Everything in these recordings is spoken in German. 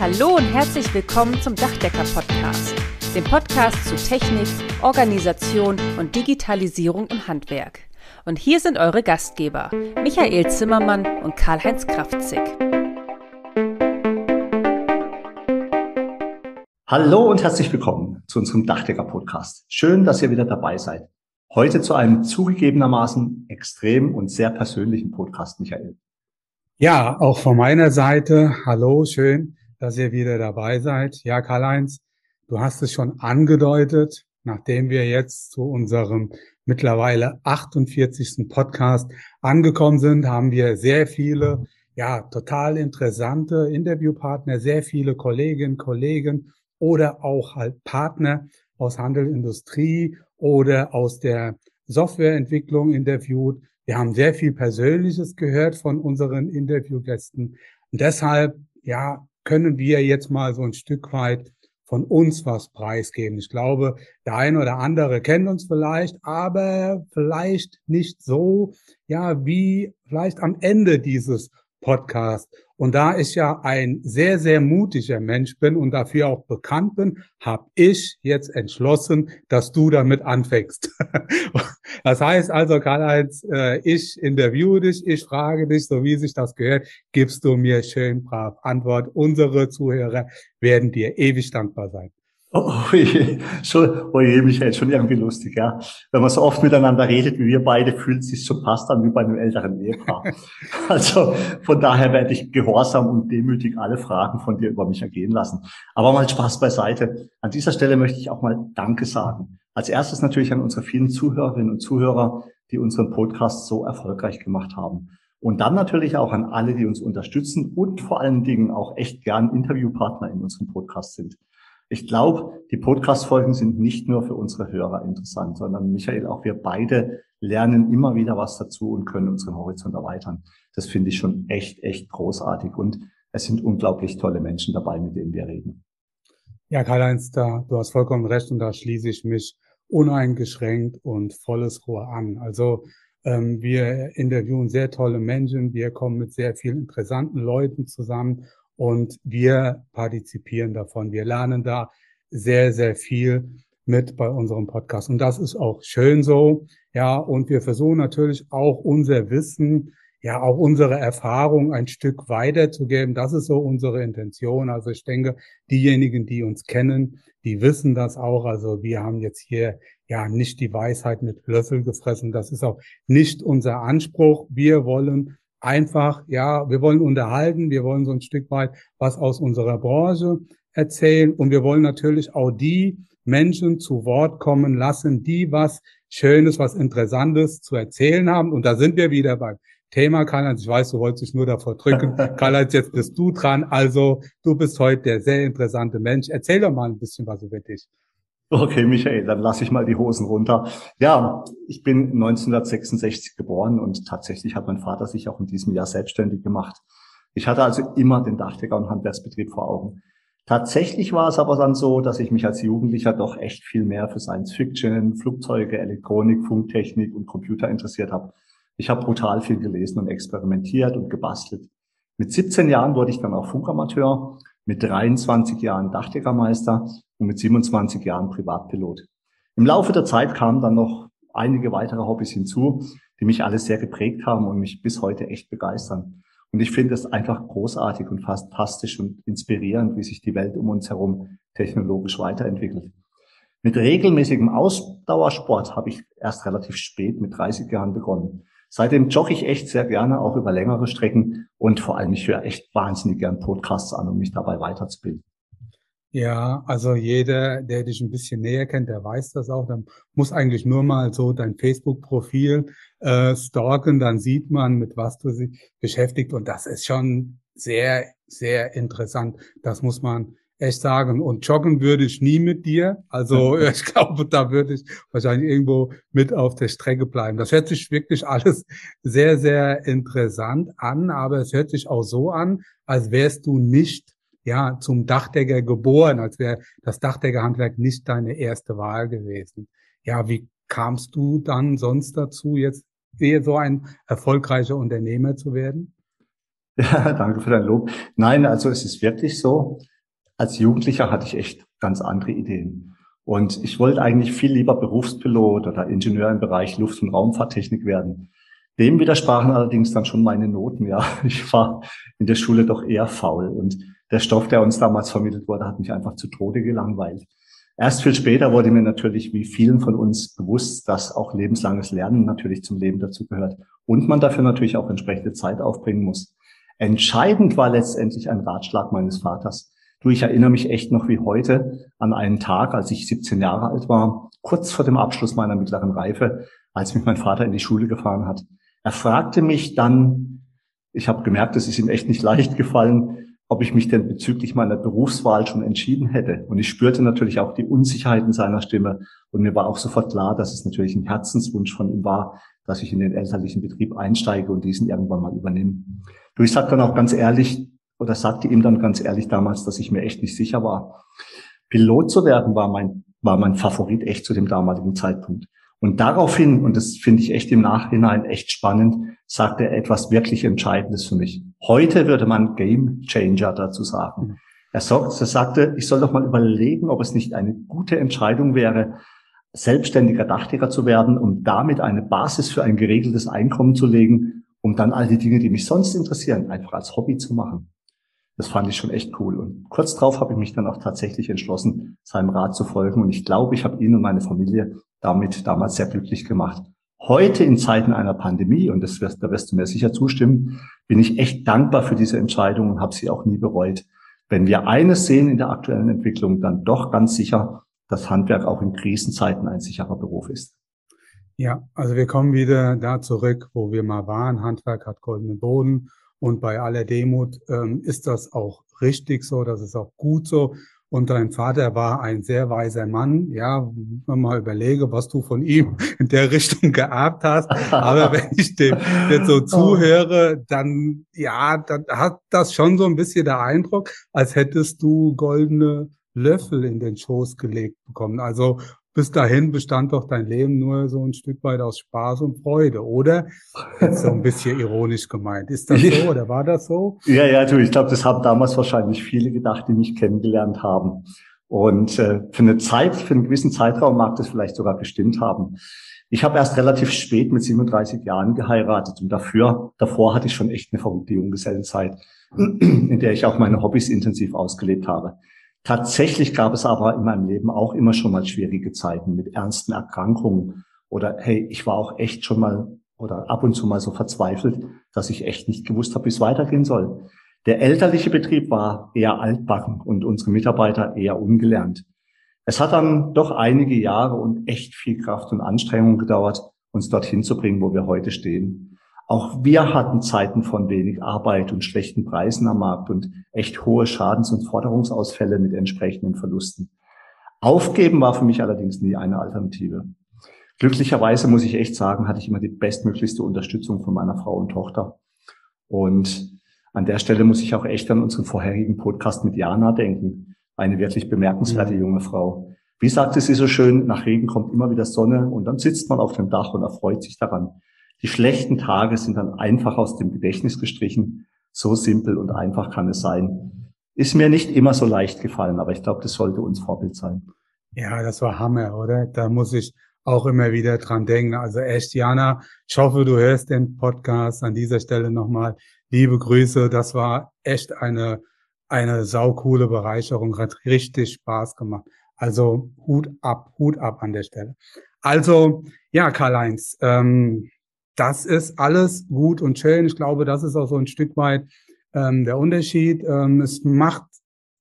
Hallo und herzlich willkommen zum Dachdecker-Podcast, dem Podcast zu Technik, Organisation und Digitalisierung im Handwerk. Und hier sind eure Gastgeber, Michael Zimmermann und Karl-Heinz Kraftzig. Hallo und herzlich willkommen zu unserem Dachdecker-Podcast. Schön, dass ihr wieder dabei seid. Heute zu einem zugegebenermaßen extrem und sehr persönlichen Podcast, Michael. Ja, auch von meiner Seite, hallo, schön, dass ihr wieder dabei seid. Ja, Karl-Heinz, du hast es schon angedeutet, nachdem wir jetzt zu unserem mittlerweile 48. Podcast angekommen sind, haben wir sehr viele, ja, total interessante Interviewpartner, sehr viele Kolleginnen, Kollegen oder auch halt Partner aus Handel, Industrie oder aus der Softwareentwicklung interviewt. Wir haben sehr viel Persönliches gehört von unseren Interviewgästen. Und deshalb, ja, können wir jetzt mal so ein Stück weit von uns was preisgeben. Ich glaube, der eine oder andere kennt uns vielleicht, aber vielleicht nicht so, ja, wie vielleicht am Ende dieses Podcast. Und da ich ja ein sehr, sehr mutiger Mensch bin und dafür auch bekannt bin, habe ich jetzt entschlossen, dass du damit anfängst. das heißt also, Karl-Heinz, äh, ich interviewe dich, ich frage dich, so wie sich das gehört, gibst du mir schön brav Antwort. Unsere Zuhörer werden dir ewig dankbar sein. Oh, oh je, schon, oh je, Michael, schon irgendwie lustig, ja. Wenn man so oft miteinander redet wie wir beide, fühlt es sich schon fast an wie bei einem älteren Ehepaar. also von daher werde ich gehorsam und demütig alle Fragen von dir über mich ergehen lassen. Aber mal Spaß beiseite. An dieser Stelle möchte ich auch mal Danke sagen. Als erstes natürlich an unsere vielen Zuhörerinnen und Zuhörer, die unseren Podcast so erfolgreich gemacht haben. Und dann natürlich auch an alle, die uns unterstützen und vor allen Dingen auch echt gern Interviewpartner in unserem Podcast sind. Ich glaube, die Podcast-Folgen sind nicht nur für unsere Hörer interessant, sondern Michael, auch wir beide lernen immer wieder was dazu und können unseren Horizont erweitern. Das finde ich schon echt, echt großartig. Und es sind unglaublich tolle Menschen dabei, mit denen wir reden. Ja, Karl-Heinz, du hast vollkommen recht und da schließe ich mich uneingeschränkt und volles Rohr an. Also ähm, wir interviewen sehr tolle Menschen, wir kommen mit sehr vielen interessanten Leuten zusammen und wir partizipieren davon. Wir lernen da sehr, sehr viel mit bei unserem Podcast. Und das ist auch schön so. Ja, und wir versuchen natürlich auch unser Wissen, ja, auch unsere Erfahrung ein Stück weiterzugeben. Das ist so unsere Intention. Also ich denke, diejenigen, die uns kennen, die wissen das auch. Also wir haben jetzt hier ja nicht die Weisheit mit Löffel gefressen. Das ist auch nicht unser Anspruch. Wir wollen einfach, ja, wir wollen unterhalten, wir wollen so ein Stück weit was aus unserer Branche erzählen und wir wollen natürlich auch die Menschen zu Wort kommen lassen, die was Schönes, was Interessantes zu erzählen haben. Und da sind wir wieder beim Thema, Karl-Heinz. Ich weiß, du wolltest dich nur davor drücken. Karl-Heinz, jetzt bist du dran. Also, du bist heute der sehr interessante Mensch. Erzähl doch mal ein bisschen was über dich. Okay, Michael, dann lasse ich mal die Hosen runter. Ja, ich bin 1966 geboren und tatsächlich hat mein Vater sich auch in diesem Jahr selbstständig gemacht. Ich hatte also immer den Dachdecker- und Handwerksbetrieb vor Augen. Tatsächlich war es aber dann so, dass ich mich als Jugendlicher doch echt viel mehr für Science Fiction, Flugzeuge, Elektronik, Funktechnik und Computer interessiert habe. Ich habe brutal viel gelesen und experimentiert und gebastelt. Mit 17 Jahren wurde ich dann auch Funkamateur, mit 23 Jahren Dachdeckermeister und mit 27 Jahren Privatpilot. Im Laufe der Zeit kamen dann noch einige weitere Hobbys hinzu, die mich alle sehr geprägt haben und mich bis heute echt begeistern. Und ich finde es einfach großartig und fantastisch und inspirierend, wie sich die Welt um uns herum technologisch weiterentwickelt. Mit regelmäßigem Ausdauersport habe ich erst relativ spät mit 30 Jahren begonnen. Seitdem jogge ich echt sehr gerne, auch über längere Strecken und vor allem ich höre echt wahnsinnig gern Podcasts an, um mich dabei weiterzubilden. Ja, also jeder, der dich ein bisschen näher kennt, der weiß das auch. Dann muss eigentlich nur mal so dein Facebook-Profil äh, stalken, dann sieht man, mit was du dich beschäftigt. Und das ist schon sehr, sehr interessant. Das muss man echt sagen. Und joggen würde ich nie mit dir. Also ich glaube, da würde ich wahrscheinlich irgendwo mit auf der Strecke bleiben. Das hört sich wirklich alles sehr, sehr interessant an, aber es hört sich auch so an, als wärst du nicht ja, zum Dachdecker geboren, als wäre das Dachdeckerhandwerk nicht deine erste Wahl gewesen. Ja, wie kamst du dann sonst dazu, jetzt so ein erfolgreicher Unternehmer zu werden? Ja, danke für dein Lob. Nein, also es ist wirklich so. Als Jugendlicher hatte ich echt ganz andere Ideen. Und ich wollte eigentlich viel lieber Berufspilot oder Ingenieur im Bereich Luft- und Raumfahrttechnik werden. Dem widersprachen allerdings dann schon meine Noten. Ja, ich war in der Schule doch eher faul und der Stoff, der uns damals vermittelt wurde, hat mich einfach zu Tode gelangweilt. Erst viel später wurde mir natürlich, wie vielen von uns, bewusst, dass auch lebenslanges Lernen natürlich zum Leben dazugehört und man dafür natürlich auch entsprechende Zeit aufbringen muss. Entscheidend war letztendlich ein Ratschlag meines Vaters. Du, ich erinnere mich echt noch wie heute an einen Tag, als ich 17 Jahre alt war, kurz vor dem Abschluss meiner mittleren Reife, als mich mein Vater in die Schule gefahren hat. Er fragte mich dann, ich habe gemerkt, es ist ihm echt nicht leicht gefallen, ob ich mich denn bezüglich meiner Berufswahl schon entschieden hätte. Und ich spürte natürlich auch die Unsicherheit in seiner Stimme. Und mir war auch sofort klar, dass es natürlich ein Herzenswunsch von ihm war, dass ich in den elterlichen Betrieb einsteige und diesen irgendwann mal übernehme. Du, ich sag dann auch ganz ehrlich, oder sagte ihm dann ganz ehrlich damals, dass ich mir echt nicht sicher war. Pilot zu werden war mein, war mein Favorit echt zu dem damaligen Zeitpunkt. Und daraufhin, und das finde ich echt im Nachhinein echt spannend, sagte er etwas wirklich Entscheidendes für mich. Heute würde man Game Changer dazu sagen. Mhm. Er, sagte, ich soll doch mal überlegen, ob es nicht eine gute Entscheidung wäre, selbstständiger Dachdecker zu werden, um damit eine Basis für ein geregeltes Einkommen zu legen, um dann all die Dinge, die mich sonst interessieren, einfach als Hobby zu machen. Das fand ich schon echt cool. Und kurz darauf habe ich mich dann auch tatsächlich entschlossen, seinem Rat zu folgen. Und ich glaube, ich habe ihn und meine Familie damit damals sehr glücklich gemacht. Heute in Zeiten einer Pandemie, und das wirst, da wirst du mir sicher zustimmen, bin ich echt dankbar für diese Entscheidung und habe sie auch nie bereut. Wenn wir eines sehen in der aktuellen Entwicklung, dann doch ganz sicher, dass Handwerk auch in Krisenzeiten ein sicherer Beruf ist. Ja, also wir kommen wieder da zurück, wo wir mal waren. Handwerk hat goldenen Boden. Und bei aller Demut ähm, ist das auch richtig so, das ist auch gut so. Und dein Vater war ein sehr weiser Mann. Ja, wenn man mal überlege, was du von ihm in der Richtung geerbt hast. Aber wenn ich dem jetzt so oh. zuhöre, dann, ja, dann hat das schon so ein bisschen der Eindruck, als hättest du goldene Löffel in den Schoß gelegt bekommen. Also bis dahin bestand doch dein Leben nur so ein Stück weit aus Spaß und Freude, oder? Jetzt so ein bisschen ironisch gemeint. Ist das so oder war das so? Ja, ja, du, ich glaube, das haben damals wahrscheinlich viele gedacht, die mich kennengelernt haben. Und äh, für eine Zeit, für einen gewissen Zeitraum mag das vielleicht sogar gestimmt haben. Ich habe erst relativ spät mit 37 Jahren geheiratet und dafür, davor hatte ich schon echt eine verrückte Junggesellenzeit, in der ich auch meine Hobbys intensiv ausgelebt habe. Tatsächlich gab es aber in meinem Leben auch immer schon mal schwierige Zeiten mit ernsten Erkrankungen oder hey, ich war auch echt schon mal oder ab und zu mal so verzweifelt, dass ich echt nicht gewusst habe, wie es weitergehen soll. Der elterliche Betrieb war eher altbacken und unsere Mitarbeiter eher ungelernt. Es hat dann doch einige Jahre und echt viel Kraft und Anstrengung gedauert, uns dorthin zu bringen, wo wir heute stehen. Auch wir hatten Zeiten von wenig Arbeit und schlechten Preisen am Markt und echt hohe Schadens- und Forderungsausfälle mit entsprechenden Verlusten. Aufgeben war für mich allerdings nie eine Alternative. Glücklicherweise muss ich echt sagen, hatte ich immer die bestmöglichste Unterstützung von meiner Frau und Tochter. Und an der Stelle muss ich auch echt an unseren vorherigen Podcast mit Jana denken. Eine wirklich bemerkenswerte mhm. junge Frau. Wie sagte sie so schön, nach Regen kommt immer wieder Sonne und dann sitzt man auf dem Dach und erfreut sich daran. Die schlechten Tage sind dann einfach aus dem Gedächtnis gestrichen. So simpel und einfach kann es sein. Ist mir nicht immer so leicht gefallen, aber ich glaube, das sollte uns Vorbild sein. Ja, das war Hammer, oder? Da muss ich auch immer wieder dran denken. Also echt, Jana, ich hoffe, du hörst den Podcast an dieser Stelle nochmal. Liebe Grüße. Das war echt eine, eine saukoole Bereicherung. Hat richtig Spaß gemacht. Also Hut ab, Hut ab an der Stelle. Also, ja, Karl-Heinz, ähm, das ist alles gut und schön. Ich glaube, das ist auch so ein Stück weit ähm, der Unterschied. Ähm, es macht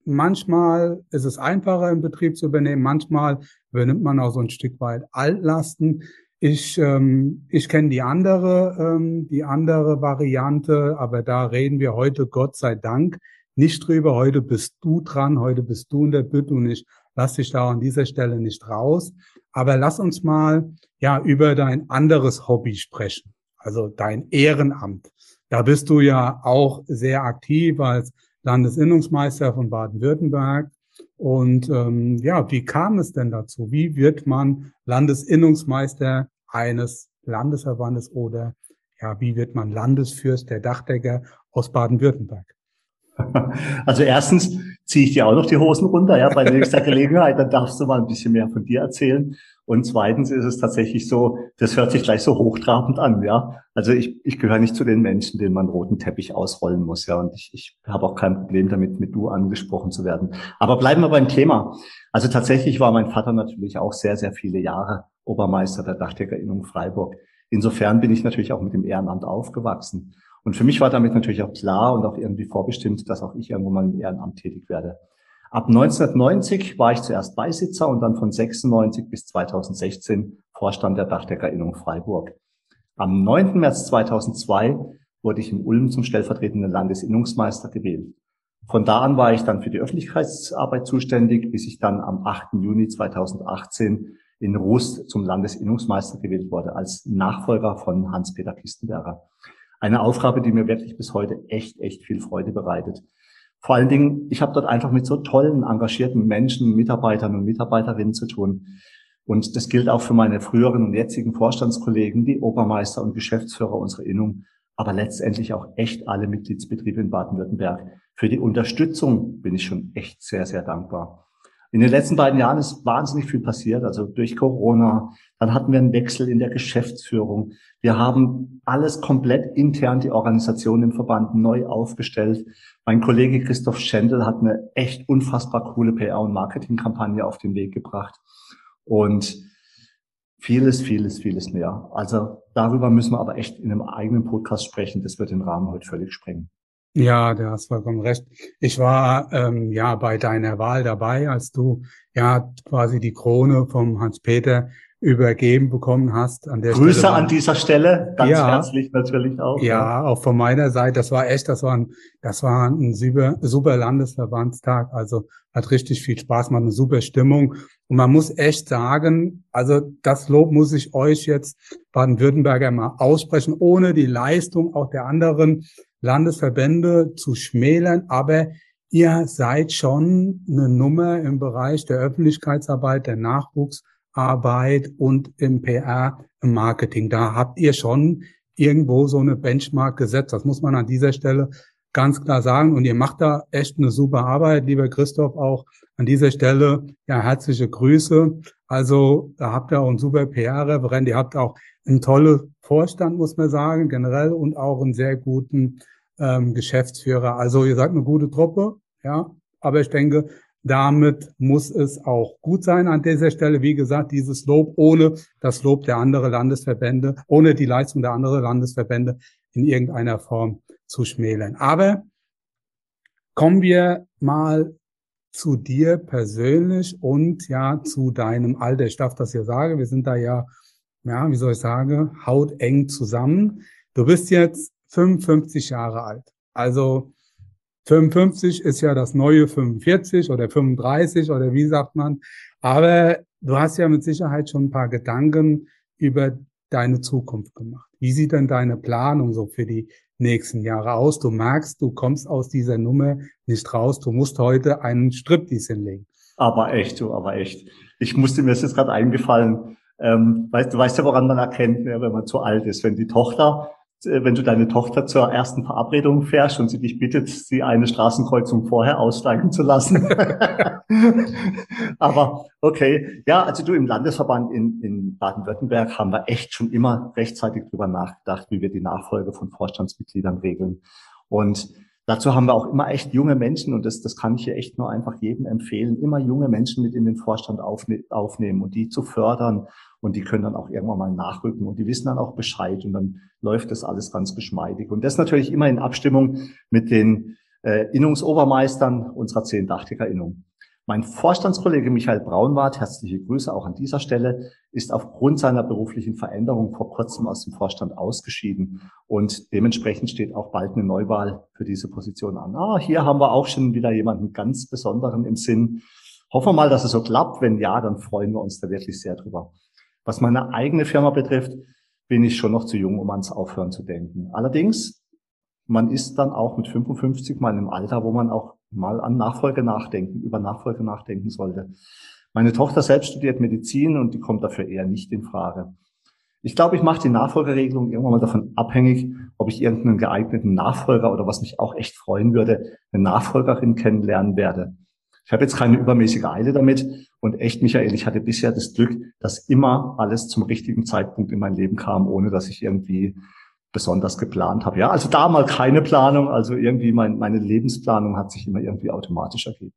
manchmal ist es einfacher im Betrieb zu übernehmen, manchmal übernimmt man auch so ein Stück weit Altlasten. Ich, ähm, ich kenne die andere, ähm, die andere Variante, aber da reden wir heute Gott sei Dank nicht drüber. Heute bist du dran, heute bist du in der Bütte und ich lass dich da an dieser Stelle nicht raus. Aber lass uns mal ja über dein anderes Hobby sprechen, also dein Ehrenamt. Da bist du ja auch sehr aktiv als Landesinnungsmeister von Baden-Württemberg. Und ähm, ja, wie kam es denn dazu? Wie wird man Landesinnungsmeister eines Landesverbandes oder ja, wie wird man Landesfürst der Dachdecker aus Baden-Württemberg? Also erstens ziehe ich dir auch noch die Hosen runter, ja, bei nächster Gelegenheit, dann darfst du mal ein bisschen mehr von dir erzählen. Und zweitens ist es tatsächlich so, das hört sich gleich so hochtrabend an, ja. Also ich, ich gehöre nicht zu den Menschen, denen man roten Teppich ausrollen muss, ja. Und ich, ich habe auch kein Problem damit, mit du angesprochen zu werden. Aber bleiben wir beim Thema. Also tatsächlich war mein Vater natürlich auch sehr, sehr viele Jahre Obermeister der Dachdeckerinnung Freiburg. Insofern bin ich natürlich auch mit dem Ehrenamt aufgewachsen. Und für mich war damit natürlich auch klar und auch irgendwie vorbestimmt, dass auch ich irgendwo mal im Ehrenamt tätig werde. Ab 1990 war ich zuerst Beisitzer und dann von 96 bis 2016 Vorstand der Dachdeckerinnung Freiburg. Am 9. März 2002 wurde ich in Ulm zum stellvertretenden Landesinnungsmeister gewählt. Von da an war ich dann für die Öffentlichkeitsarbeit zuständig, bis ich dann am 8. Juni 2018 in Rust zum Landesinnungsmeister gewählt wurde, als Nachfolger von Hans-Peter Kistenberger. Eine Aufgabe, die mir wirklich bis heute echt, echt viel Freude bereitet. Vor allen Dingen, ich habe dort einfach mit so tollen, engagierten Menschen, Mitarbeitern und Mitarbeiterinnen zu tun. Und das gilt auch für meine früheren und jetzigen Vorstandskollegen, die Obermeister und Geschäftsführer unserer Innung, aber letztendlich auch echt alle Mitgliedsbetriebe in Baden-Württemberg. Für die Unterstützung bin ich schon echt sehr, sehr dankbar. In den letzten beiden Jahren ist wahnsinnig viel passiert, also durch Corona. Dann hatten wir einen Wechsel in der Geschäftsführung. Wir haben alles komplett intern, die Organisation im Verband neu aufgestellt. Mein Kollege Christoph Schendel hat eine echt unfassbar coole PR- und Marketingkampagne auf den Weg gebracht. Und vieles, vieles, vieles mehr. Also darüber müssen wir aber echt in einem eigenen Podcast sprechen. Das wird den Rahmen heute völlig sprengen. Ja, du hast vollkommen recht. Ich war ähm, ja bei deiner Wahl dabei, als du ja quasi die Krone vom Hans-Peter übergeben bekommen hast. An der Grüße Stelle an dieser Stelle, ganz ja, herzlich natürlich auch. Ja, ja, auch von meiner Seite. Das war echt, das war ein, das war ein super, super Landesverbandstag. Also hat richtig viel Spaß, man eine super Stimmung. Und man muss echt sagen, also das Lob muss ich euch jetzt Baden-Württemberger mal aussprechen, ohne die Leistung auch der anderen Landesverbände zu schmälern, aber ihr seid schon eine Nummer im Bereich der Öffentlichkeitsarbeit, der Nachwuchsarbeit und im PR, im Marketing. Da habt ihr schon irgendwo so eine Benchmark gesetzt. Das muss man an dieser Stelle ganz klar sagen. Und ihr macht da echt eine super Arbeit, lieber Christoph, auch an dieser Stelle. Ja, herzliche Grüße. Also da habt ihr auch einen super PR-Referent. Ihr habt auch einen tollen Vorstand, muss man sagen, generell und auch einen sehr guten ähm, Geschäftsführer. Also ihr seid eine gute Truppe, ja. Aber ich denke, damit muss es auch gut sein an dieser Stelle. Wie gesagt, dieses Lob ohne das Lob der anderen Landesverbände, ohne die Leistung der anderen Landesverbände in irgendeiner Form zu schmälern. Aber kommen wir mal zu dir persönlich und ja zu deinem Alter. Ich darf das ja sagen, wir sind da ja, ja, wie soll ich sagen, hauteng zusammen. Du bist jetzt 55 Jahre alt. Also 55 ist ja das neue 45 oder 35 oder wie sagt man. Aber du hast ja mit Sicherheit schon ein paar Gedanken über deine Zukunft gemacht. Wie sieht denn deine Planung so für die nächsten Jahre aus? Du merkst, du kommst aus dieser Nummer nicht raus. Du musst heute einen Striptease hinlegen. Aber echt, du, aber echt. Ich musste mir das jetzt gerade eingefallen. Ähm, weißt, du weißt ja, woran man erkennt, ne, wenn man zu alt ist. Wenn die Tochter wenn du deine Tochter zur ersten Verabredung fährst und sie dich bittet, sie eine Straßenkreuzung vorher aussteigen zu lassen. Aber okay, ja, also du im Landesverband in, in Baden-Württemberg haben wir echt schon immer rechtzeitig drüber nachgedacht, wie wir die Nachfolge von Vorstandsmitgliedern regeln. Und dazu haben wir auch immer echt junge Menschen und das, das kann ich hier echt nur einfach jedem empfehlen, immer junge Menschen mit in den Vorstand aufne aufnehmen und die zu fördern und die können dann auch irgendwann mal nachrücken und die wissen dann auch Bescheid und dann läuft das alles ganz geschmeidig. Und das natürlich immer in Abstimmung mit den äh, Innungsobermeistern unserer zehn Dachdeckerinnung. Mein Vorstandskollege Michael Braunwart, herzliche Grüße auch an dieser Stelle, ist aufgrund seiner beruflichen Veränderung vor kurzem aus dem Vorstand ausgeschieden und dementsprechend steht auch bald eine Neuwahl für diese Position an. Ah, hier haben wir auch schon wieder jemanden ganz Besonderen im Sinn. Hoffen wir mal, dass es so klappt. Wenn ja, dann freuen wir uns da wirklich sehr drüber. Was meine eigene Firma betrifft, bin ich schon noch zu jung, um ans Aufhören zu denken. Allerdings, man ist dann auch mit 55 mal im Alter, wo man auch mal an Nachfolge nachdenken, über Nachfolge nachdenken sollte. Meine Tochter selbst studiert Medizin und die kommt dafür eher nicht in Frage. Ich glaube, ich mache die Nachfolgerregelung irgendwann mal davon abhängig, ob ich irgendeinen geeigneten Nachfolger oder was mich auch echt freuen würde, eine Nachfolgerin kennenlernen werde. Ich habe jetzt keine übermäßige Eile damit und echt, Michael, ich hatte bisher das Glück, dass immer alles zum richtigen Zeitpunkt in mein Leben kam, ohne dass ich irgendwie besonders geplant habe. Ja, also da mal keine Planung, also irgendwie mein, meine Lebensplanung hat sich immer irgendwie automatisch ergeben.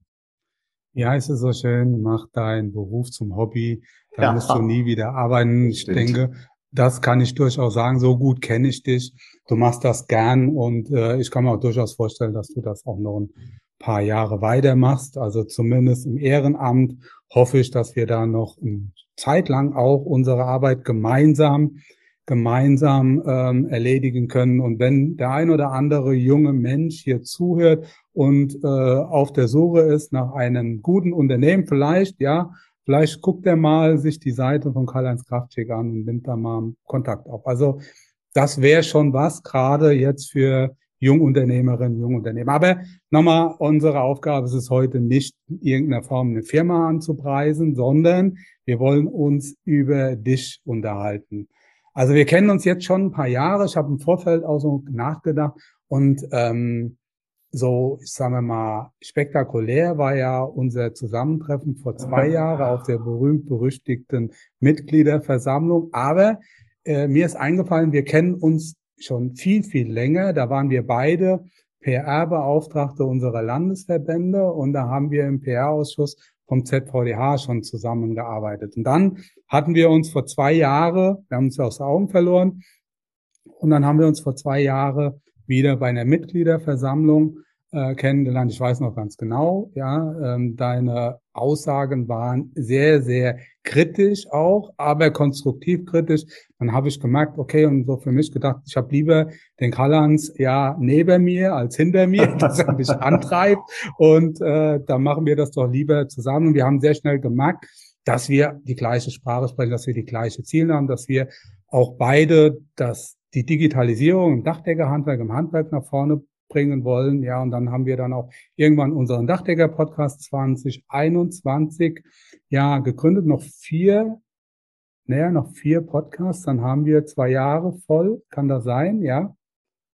Ja, es ist so schön, mach deinen Beruf zum Hobby, dann ja, musst du nie wieder arbeiten. Ich stimmt. denke, das kann ich durchaus sagen, so gut kenne ich dich. Du machst das gern und äh, ich kann mir auch durchaus vorstellen, dass du das auch noch ein paar Jahre weitermachst. Also zumindest im Ehrenamt hoffe ich, dass wir da noch eine Zeit lang auch unsere Arbeit gemeinsam gemeinsam ähm, erledigen können. Und wenn der ein oder andere junge Mensch hier zuhört und äh, auf der Suche ist nach einem guten Unternehmen, vielleicht, ja, vielleicht guckt er mal sich die Seite von Karl-Heinz Kraftschick an und nimmt da mal Kontakt auf. Also das wäre schon was, gerade jetzt für Jungunternehmerinnen, Jungunternehmer. Aber nochmal, unsere Aufgabe ist es heute nicht, in irgendeiner Form eine Firma anzupreisen, sondern wir wollen uns über dich unterhalten. Also wir kennen uns jetzt schon ein paar Jahre. Ich habe im Vorfeld auch so nachgedacht und ähm, so, ich sage mal, spektakulär war ja unser Zusammentreffen vor zwei Jahren auf der berühmt-berüchtigten Mitgliederversammlung. Aber äh, mir ist eingefallen, wir kennen uns schon viel, viel länger. Da waren wir beide PR-Beauftragte unserer Landesverbände und da haben wir im PR-Ausschuss vom ZVDH schon zusammengearbeitet. Und dann hatten wir uns vor zwei Jahren, wir haben uns aus Augen verloren, und dann haben wir uns vor zwei Jahren wieder bei einer Mitgliederversammlung äh, kennengelernt. Ich weiß noch ganz genau, ja, ähm, deine Aussagen waren sehr, sehr kritisch auch, aber konstruktiv kritisch. Dann habe ich gemerkt, okay, und so für mich gedacht, ich habe lieber den Karl-Hans ja neben mir als hinter mir, dass er mich antreibt. Und äh, dann machen wir das doch lieber zusammen. Und wir haben sehr schnell gemerkt, dass wir die gleiche Sprache sprechen, dass wir die gleiche Ziele haben, dass wir auch beide das die Digitalisierung im Dachdeckerhandwerk, im Handwerk nach vorne bringen wollen. Ja, und dann haben wir dann auch irgendwann unseren Dachdecker-Podcast 2021 ja gegründet. Noch vier, naja, noch vier Podcasts. Dann haben wir zwei Jahre voll. Kann das sein? Ja.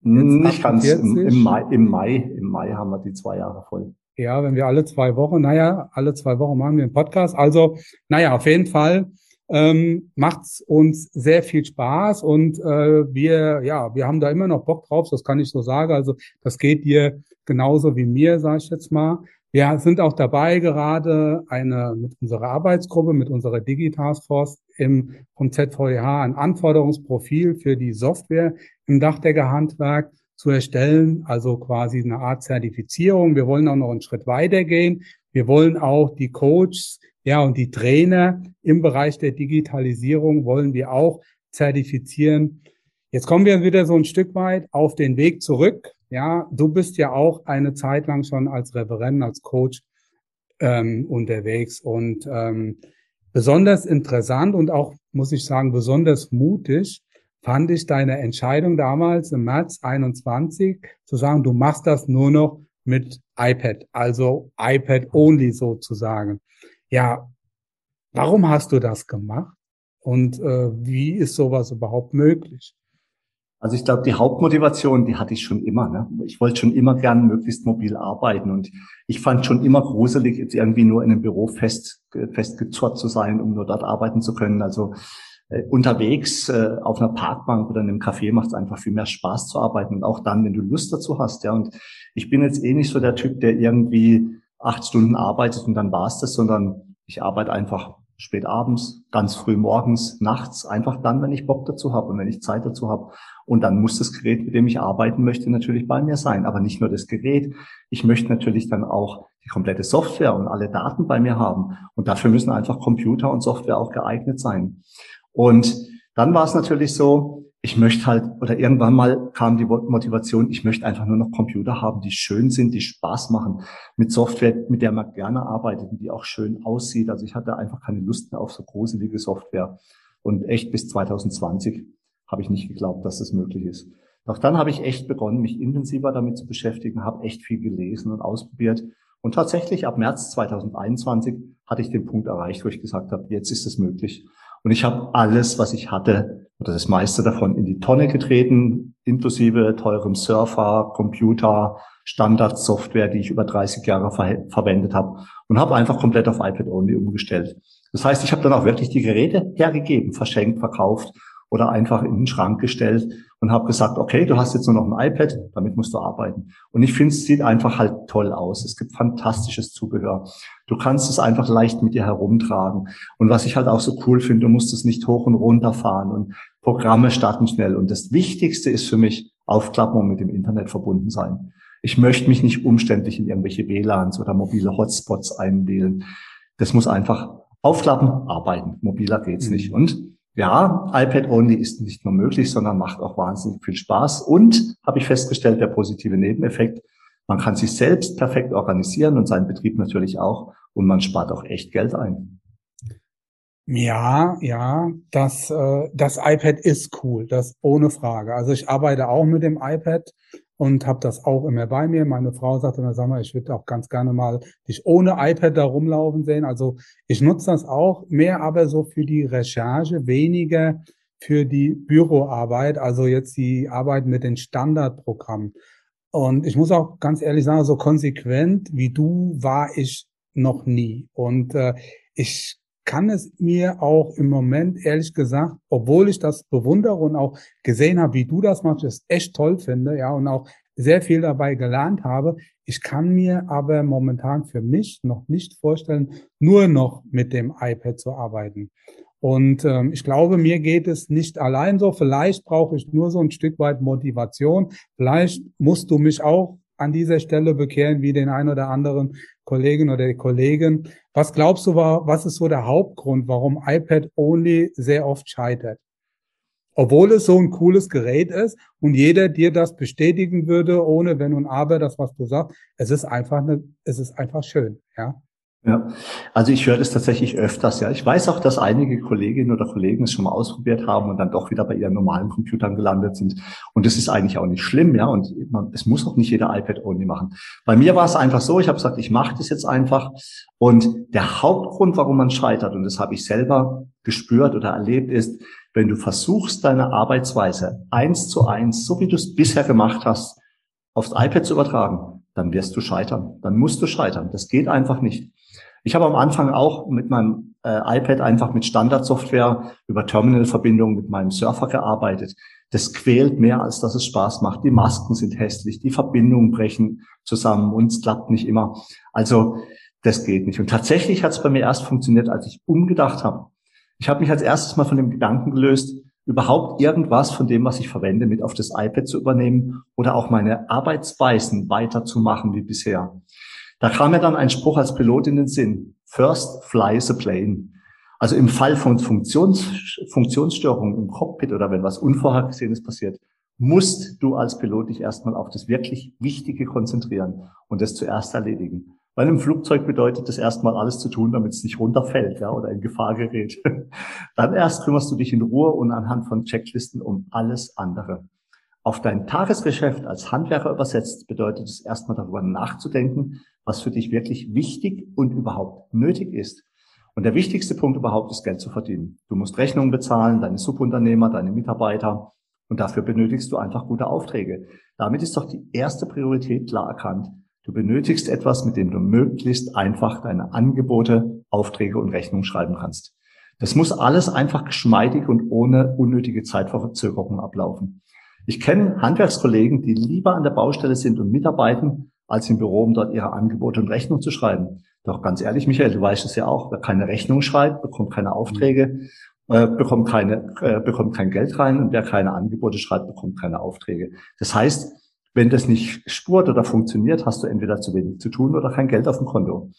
Nicht ganz. Im, Im, Mai, Im Mai, im Mai haben wir die zwei Jahre voll. Ja, wenn wir alle zwei Wochen, naja, alle zwei Wochen machen wir einen Podcast. Also, naja, auf jeden Fall ähm, macht uns sehr viel Spaß und äh, wir, ja, wir haben da immer noch Bock drauf, das kann ich so sagen. Also das geht dir genauso wie mir, sage ich jetzt mal. Wir sind auch dabei, gerade eine mit unserer Arbeitsgruppe, mit unserer Digitaskforce im vom ZVH ein Anforderungsprofil für die Software im Dachdeckerhandwerk zu erstellen, also quasi eine Art Zertifizierung. Wir wollen auch noch einen Schritt weitergehen. Wir wollen auch die Coaches ja, und die Trainer im Bereich der Digitalisierung wollen wir auch zertifizieren. Jetzt kommen wir wieder so ein Stück weit auf den Weg zurück. Ja, du bist ja auch eine Zeit lang schon als Referent, als Coach ähm, unterwegs und ähm, besonders interessant und auch, muss ich sagen, besonders mutig fand ich deine Entscheidung damals im März 21 zu sagen, du machst das nur noch mit iPad, also iPad only sozusagen ja, warum hast du das gemacht? Und äh, wie ist sowas überhaupt möglich? Also ich glaube, die Hauptmotivation, die hatte ich schon immer. Ne? Ich wollte schon immer gern möglichst mobil arbeiten und ich fand schon immer gruselig, jetzt irgendwie nur in einem Büro fest festgezurrt zu sein, um nur dort arbeiten zu können. Also äh, unterwegs äh, auf einer Parkbank oder in einem Café macht es einfach viel mehr Spaß zu arbeiten und auch dann, wenn du Lust dazu hast. Ja, und ich bin jetzt eh nicht so der Typ, der irgendwie acht Stunden arbeitet und dann war's das, sondern ich arbeite einfach spät abends, ganz früh morgens, nachts, einfach dann, wenn ich Bock dazu habe und wenn ich Zeit dazu habe. Und dann muss das Gerät, mit dem ich arbeiten möchte, natürlich bei mir sein. Aber nicht nur das Gerät. Ich möchte natürlich dann auch die komplette Software und alle Daten bei mir haben. Und dafür müssen einfach Computer und Software auch geeignet sein. Und dann war es natürlich so, ich möchte halt, oder irgendwann mal kam die Motivation, ich möchte einfach nur noch Computer haben, die schön sind, die Spaß machen, mit Software, mit der man gerne arbeitet und die auch schön aussieht. Also ich hatte einfach keine Lust mehr auf so gruselige Software. Und echt bis 2020 habe ich nicht geglaubt, dass das möglich ist. Doch dann habe ich echt begonnen, mich intensiver damit zu beschäftigen, habe echt viel gelesen und ausprobiert. Und tatsächlich ab März 2021 hatte ich den Punkt erreicht, wo ich gesagt habe, jetzt ist es möglich. Und ich habe alles, was ich hatte, oder das meiste davon in die Tonne getreten, inklusive teurem Surfer, Computer, Standardsoftware, die ich über 30 Jahre ver verwendet habe und habe einfach komplett auf iPad-Only umgestellt. Das heißt, ich habe dann auch wirklich die Geräte hergegeben, verschenkt, verkauft oder einfach in den Schrank gestellt und habe gesagt, okay, du hast jetzt nur noch ein iPad, damit musst du arbeiten. Und ich finde, es sieht einfach halt toll aus. Es gibt fantastisches Zubehör. Du kannst es einfach leicht mit dir herumtragen. Und was ich halt auch so cool finde, du musst es nicht hoch und runter fahren und Programme starten schnell. Und das Wichtigste ist für mich, aufklappen und mit dem Internet verbunden sein. Ich möchte mich nicht umständlich in irgendwelche WLANs oder mobile Hotspots einwählen. Das muss einfach aufklappen, arbeiten. Mobiler geht's nicht. Mhm. Und ja, iPad Only ist nicht nur möglich, sondern macht auch wahnsinnig viel Spaß. Und habe ich festgestellt, der positive Nebeneffekt, man kann sich selbst perfekt organisieren und seinen Betrieb natürlich auch. Und man spart auch echt Geld ein. Ja, ja, das, äh, das iPad ist cool, das ohne Frage. Also ich arbeite auch mit dem iPad und habe das auch immer bei mir. Meine Frau sagte immer, sag mal, ich würde auch ganz gerne mal dich ohne iPad da rumlaufen sehen. Also ich nutze das auch mehr, aber so für die Recherche, weniger für die Büroarbeit, also jetzt die Arbeit mit den Standardprogrammen. Und ich muss auch ganz ehrlich sagen, so konsequent wie du war ich noch nie. Und äh, ich kann es mir auch im Moment, ehrlich gesagt, obwohl ich das bewundere und auch gesehen habe, wie du das machst, es echt toll finde, ja, und auch sehr viel dabei gelernt habe. Ich kann mir aber momentan für mich noch nicht vorstellen, nur noch mit dem iPad zu arbeiten. Und ähm, ich glaube, mir geht es nicht allein so. Vielleicht brauche ich nur so ein Stück weit Motivation. Vielleicht musst du mich auch an dieser Stelle bekehren, wie den ein oder anderen Kollegen oder Kollegen. Was glaubst du, was ist so der Hauptgrund, warum iPad Only sehr oft scheitert? Obwohl es so ein cooles Gerät ist und jeder dir das bestätigen würde, ohne wenn und aber, das was du sagst, es ist einfach eine, es ist einfach schön, ja. Ja, also ich höre das tatsächlich öfters, ja. Ich weiß auch, dass einige Kolleginnen oder Kollegen es schon mal ausprobiert haben und dann doch wieder bei ihren normalen Computern gelandet sind. Und das ist eigentlich auch nicht schlimm, ja. Und man, es muss auch nicht jeder iPad-Only machen. Bei mir war es einfach so, ich habe gesagt, ich mache das jetzt einfach. Und der Hauptgrund, warum man scheitert, und das habe ich selber gespürt oder erlebt, ist, wenn du versuchst, deine Arbeitsweise eins zu eins, so wie du es bisher gemacht hast, aufs iPad zu übertragen, dann wirst du scheitern. Dann musst du scheitern. Das geht einfach nicht. Ich habe am Anfang auch mit meinem äh, iPad einfach mit Standardsoftware über Terminalverbindung mit meinem Surfer gearbeitet. Das quält mehr, als dass es Spaß macht. Die Masken sind hässlich, die Verbindungen brechen zusammen und es klappt nicht immer. Also das geht nicht. Und tatsächlich hat es bei mir erst funktioniert, als ich umgedacht habe. Ich habe mich als erstes mal von dem Gedanken gelöst, überhaupt irgendwas von dem, was ich verwende, mit auf das iPad zu übernehmen oder auch meine Arbeitsweisen weiterzumachen wie bisher. Da kam mir dann ein Spruch als Pilot in den Sinn. First fly the plane. Also im Fall von Funktions, Funktionsstörungen im Cockpit oder wenn was Unvorhergesehenes passiert, musst du als Pilot dich erstmal auf das wirklich Wichtige konzentrieren und das zuerst erledigen. Weil im Flugzeug bedeutet das erstmal alles zu tun, damit es nicht runterfällt ja, oder in Gefahr gerät. Dann erst kümmerst du dich in Ruhe und anhand von Checklisten um alles andere. Auf dein Tagesgeschäft als Handwerker übersetzt bedeutet es erstmal darüber nachzudenken, was für dich wirklich wichtig und überhaupt nötig ist. Und der wichtigste Punkt überhaupt ist Geld zu verdienen. Du musst Rechnungen bezahlen, deine Subunternehmer, deine Mitarbeiter. Und dafür benötigst du einfach gute Aufträge. Damit ist doch die erste Priorität klar erkannt. Du benötigst etwas, mit dem du möglichst einfach deine Angebote, Aufträge und Rechnungen schreiben kannst. Das muss alles einfach geschmeidig und ohne unnötige Zeitverzögerung ablaufen. Ich kenne Handwerkskollegen, die lieber an der Baustelle sind und mitarbeiten, als im Büro, um dort ihre Angebote und Rechnung zu schreiben. Doch ganz ehrlich, Michael, du weißt es ja auch, wer keine Rechnung schreibt, bekommt keine Aufträge, äh, bekommt, keine, äh, bekommt kein Geld rein und wer keine Angebote schreibt, bekommt keine Aufträge. Das heißt, wenn das nicht spurt oder funktioniert, hast du entweder zu wenig zu tun oder kein Geld auf dem Konto.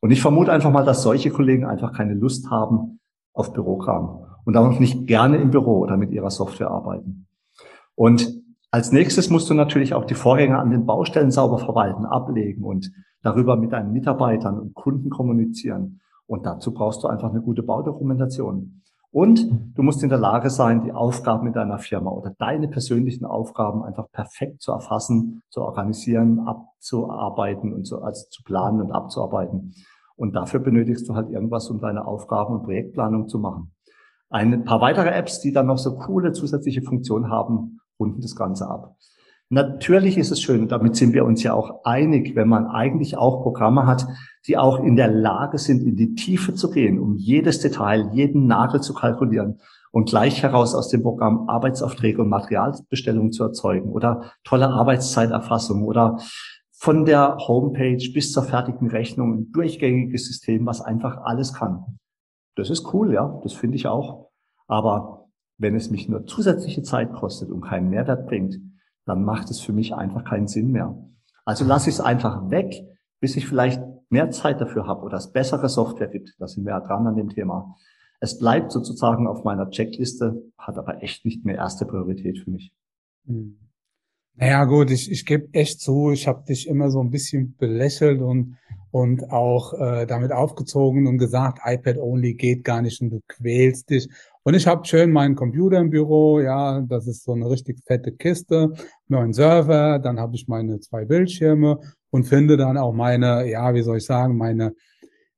Und ich vermute einfach mal, dass solche Kollegen einfach keine Lust haben auf Bürokram und auch nicht gerne im Büro oder mit ihrer Software arbeiten. Und als nächstes musst du natürlich auch die Vorgänge an den Baustellen sauber verwalten, ablegen und darüber mit deinen Mitarbeitern und Kunden kommunizieren. Und dazu brauchst du einfach eine gute Baudokumentation. Und du musst in der Lage sein, die Aufgaben in deiner Firma oder deine persönlichen Aufgaben einfach perfekt zu erfassen, zu organisieren, abzuarbeiten und so, also zu planen und abzuarbeiten. Und dafür benötigst du halt irgendwas, um deine Aufgaben und Projektplanung zu machen. Ein paar weitere Apps, die dann noch so coole zusätzliche Funktionen haben, runden das Ganze ab. Natürlich ist es schön, damit sind wir uns ja auch einig, wenn man eigentlich auch Programme hat, die auch in der Lage sind, in die Tiefe zu gehen, um jedes Detail, jeden Nagel zu kalkulieren und gleich heraus aus dem Programm Arbeitsaufträge und Materialbestellungen zu erzeugen oder tolle Arbeitszeiterfassung oder von der Homepage bis zur fertigen Rechnung ein durchgängiges System, was einfach alles kann. Das ist cool, ja, das finde ich auch. Aber wenn es mich nur zusätzliche Zeit kostet und keinen Mehrwert bringt, dann macht es für mich einfach keinen Sinn mehr. Also lasse ich es einfach weg, bis ich vielleicht mehr Zeit dafür habe oder es bessere Software gibt. Da sind wir ja dran an dem Thema. Es bleibt sozusagen auf meiner Checkliste, hat aber echt nicht mehr erste Priorität für mich. Hm. Naja gut, ich, ich gebe echt zu, ich habe dich immer so ein bisschen belächelt und, und auch äh, damit aufgezogen und gesagt, iPad only geht gar nicht und du quälst dich. Und ich habe schön meinen Computer im Büro, ja, das ist so eine richtig fette Kiste, meinen Server, dann habe ich meine zwei Bildschirme und finde dann auch meine, ja, wie soll ich sagen, meine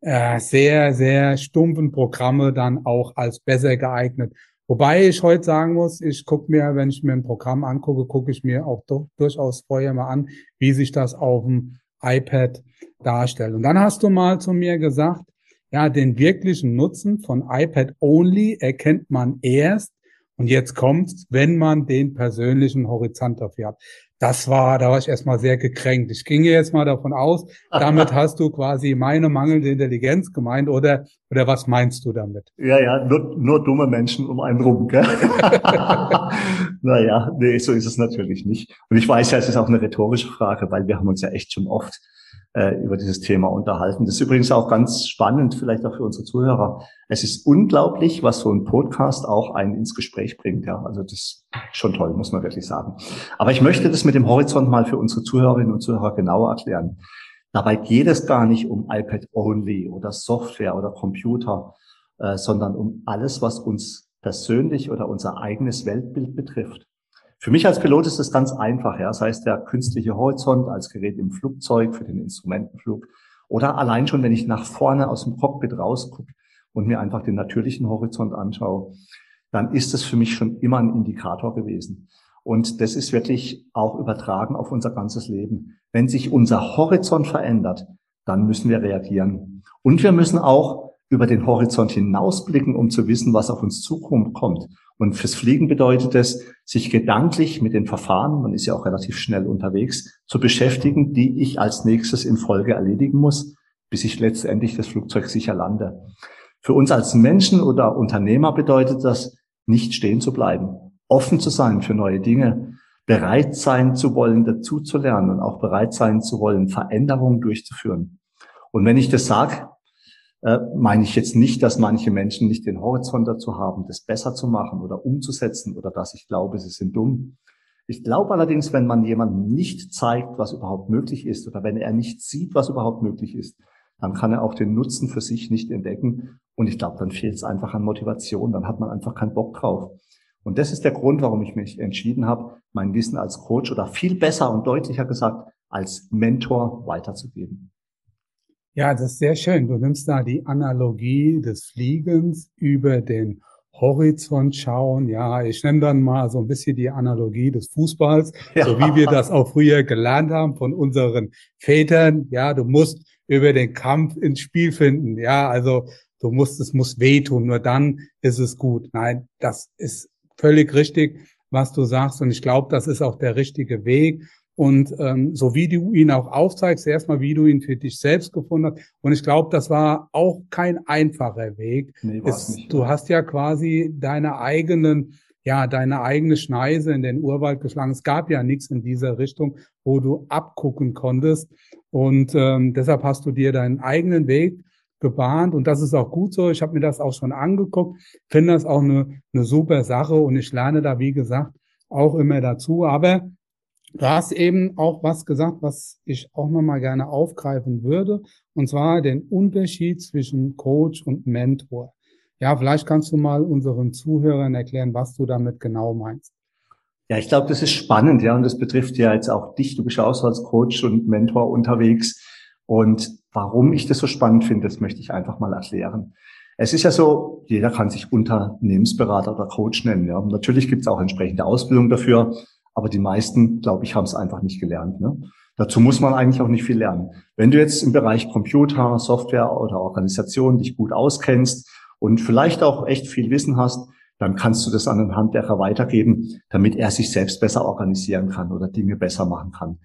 äh, sehr, sehr stumpfen Programme dann auch als besser geeignet. Wobei ich heute sagen muss, ich gucke mir, wenn ich mir ein Programm angucke, gucke ich mir auch durchaus vorher mal an, wie sich das auf dem iPad darstellt. Und dann hast du mal zu mir gesagt, ja, den wirklichen Nutzen von iPad Only erkennt man erst, und jetzt kommt's, wenn man den persönlichen Horizont dafür hat. Das war, da war ich erstmal sehr gekränkt. Ich ging jetzt mal davon aus, damit hast du quasi meine mangelnde Intelligenz gemeint oder, oder was meinst du damit? Ja, ja, nur, nur dumme Menschen um einen rum, gell? naja, nee, so ist es natürlich nicht. Und ich weiß ja, es ist auch eine rhetorische Frage, weil wir haben uns ja echt schon oft äh, über dieses Thema unterhalten. Das ist übrigens auch ganz spannend, vielleicht auch für unsere Zuhörer. Es ist unglaublich, was so ein Podcast auch einen ins Gespräch bringt. Ja, also das ist schon toll, muss man wirklich sagen. Aber ich möchte das mit dem Horizont mal für unsere Zuhörerinnen und Zuhörer genauer erklären. Dabei geht es gar nicht um iPad Only oder Software oder Computer, äh, sondern um alles, was uns persönlich oder unser eigenes Weltbild betrifft. Für mich als Pilot ist das ganz einfach. Ja. Das heißt, der künstliche Horizont als Gerät im Flugzeug für den Instrumentenflug oder allein schon, wenn ich nach vorne aus dem Cockpit rausgucke und mir einfach den natürlichen Horizont anschaue, dann ist das für mich schon immer ein Indikator gewesen. Und das ist wirklich auch übertragen auf unser ganzes Leben. Wenn sich unser Horizont verändert, dann müssen wir reagieren. Und wir müssen auch über den Horizont hinausblicken, um zu wissen, was auf uns zukommt. Und fürs Fliegen bedeutet es, sich gedanklich mit den Verfahren, man ist ja auch relativ schnell unterwegs, zu beschäftigen, die ich als nächstes in Folge erledigen muss, bis ich letztendlich das Flugzeug sicher lande. Für uns als Menschen oder Unternehmer bedeutet das, nicht stehen zu bleiben, offen zu sein für neue Dinge, bereit sein zu wollen, dazu zu lernen und auch bereit sein zu wollen, Veränderungen durchzuführen. Und wenn ich das sage, äh, meine ich jetzt nicht, dass manche Menschen nicht den Horizont dazu haben, das besser zu machen oder umzusetzen oder dass ich glaube, sie sind dumm. Ich glaube allerdings, wenn man jemandem nicht zeigt, was überhaupt möglich ist oder wenn er nicht sieht, was überhaupt möglich ist, dann kann er auch den Nutzen für sich nicht entdecken. Und ich glaube, dann fehlt es einfach an Motivation, dann hat man einfach keinen Bock drauf. Und das ist der Grund, warum ich mich entschieden habe, mein Wissen als Coach oder viel besser und deutlicher gesagt als Mentor weiterzugeben. Ja, das ist sehr schön. Du nimmst da die Analogie des Fliegens über den Horizont schauen. Ja, ich nenne dann mal so ein bisschen die Analogie des Fußballs, ja. so wie wir das auch früher gelernt haben von unseren Vätern. Ja, du musst über den Kampf ins Spiel finden. Ja, also du musst, es muss wehtun, nur dann ist es gut. Nein, das ist völlig richtig, was du sagst. Und ich glaube, das ist auch der richtige Weg. Und ähm, so wie du ihn auch aufzeigst, erstmal wie du ihn für dich selbst gefunden hast. Und ich glaube, das war auch kein einfacher Weg. Nee, es, nicht. Du hast ja quasi deine eigenen, ja, deine eigene Schneise in den Urwald geschlagen. Es gab ja nichts in dieser Richtung, wo du abgucken konntest. Und ähm, deshalb hast du dir deinen eigenen Weg gebahnt und das ist auch gut so. Ich habe mir das auch schon angeguckt, finde das auch eine, eine super Sache und ich lerne da, wie gesagt, auch immer dazu. Aber Du hast eben auch was gesagt, was ich auch nochmal gerne aufgreifen würde, und zwar den Unterschied zwischen Coach und Mentor. Ja, vielleicht kannst du mal unseren Zuhörern erklären, was du damit genau meinst. Ja, ich glaube, das ist spannend, ja, und das betrifft ja jetzt auch dich. Du bist auch so als Coach und Mentor unterwegs. Und warum ich das so spannend finde, das möchte ich einfach mal erklären. Es ist ja so, jeder kann sich Unternehmensberater oder Coach nennen. Ja. natürlich gibt es auch entsprechende Ausbildung dafür, aber die meisten, glaube ich, haben es einfach nicht gelernt. Ne? Dazu muss man eigentlich auch nicht viel lernen. Wenn du jetzt im Bereich Computer, Software oder Organisation dich gut auskennst und vielleicht auch echt viel Wissen hast, dann kannst du das an den Handwerker weitergeben, damit er sich selbst besser organisieren kann oder Dinge besser machen kann.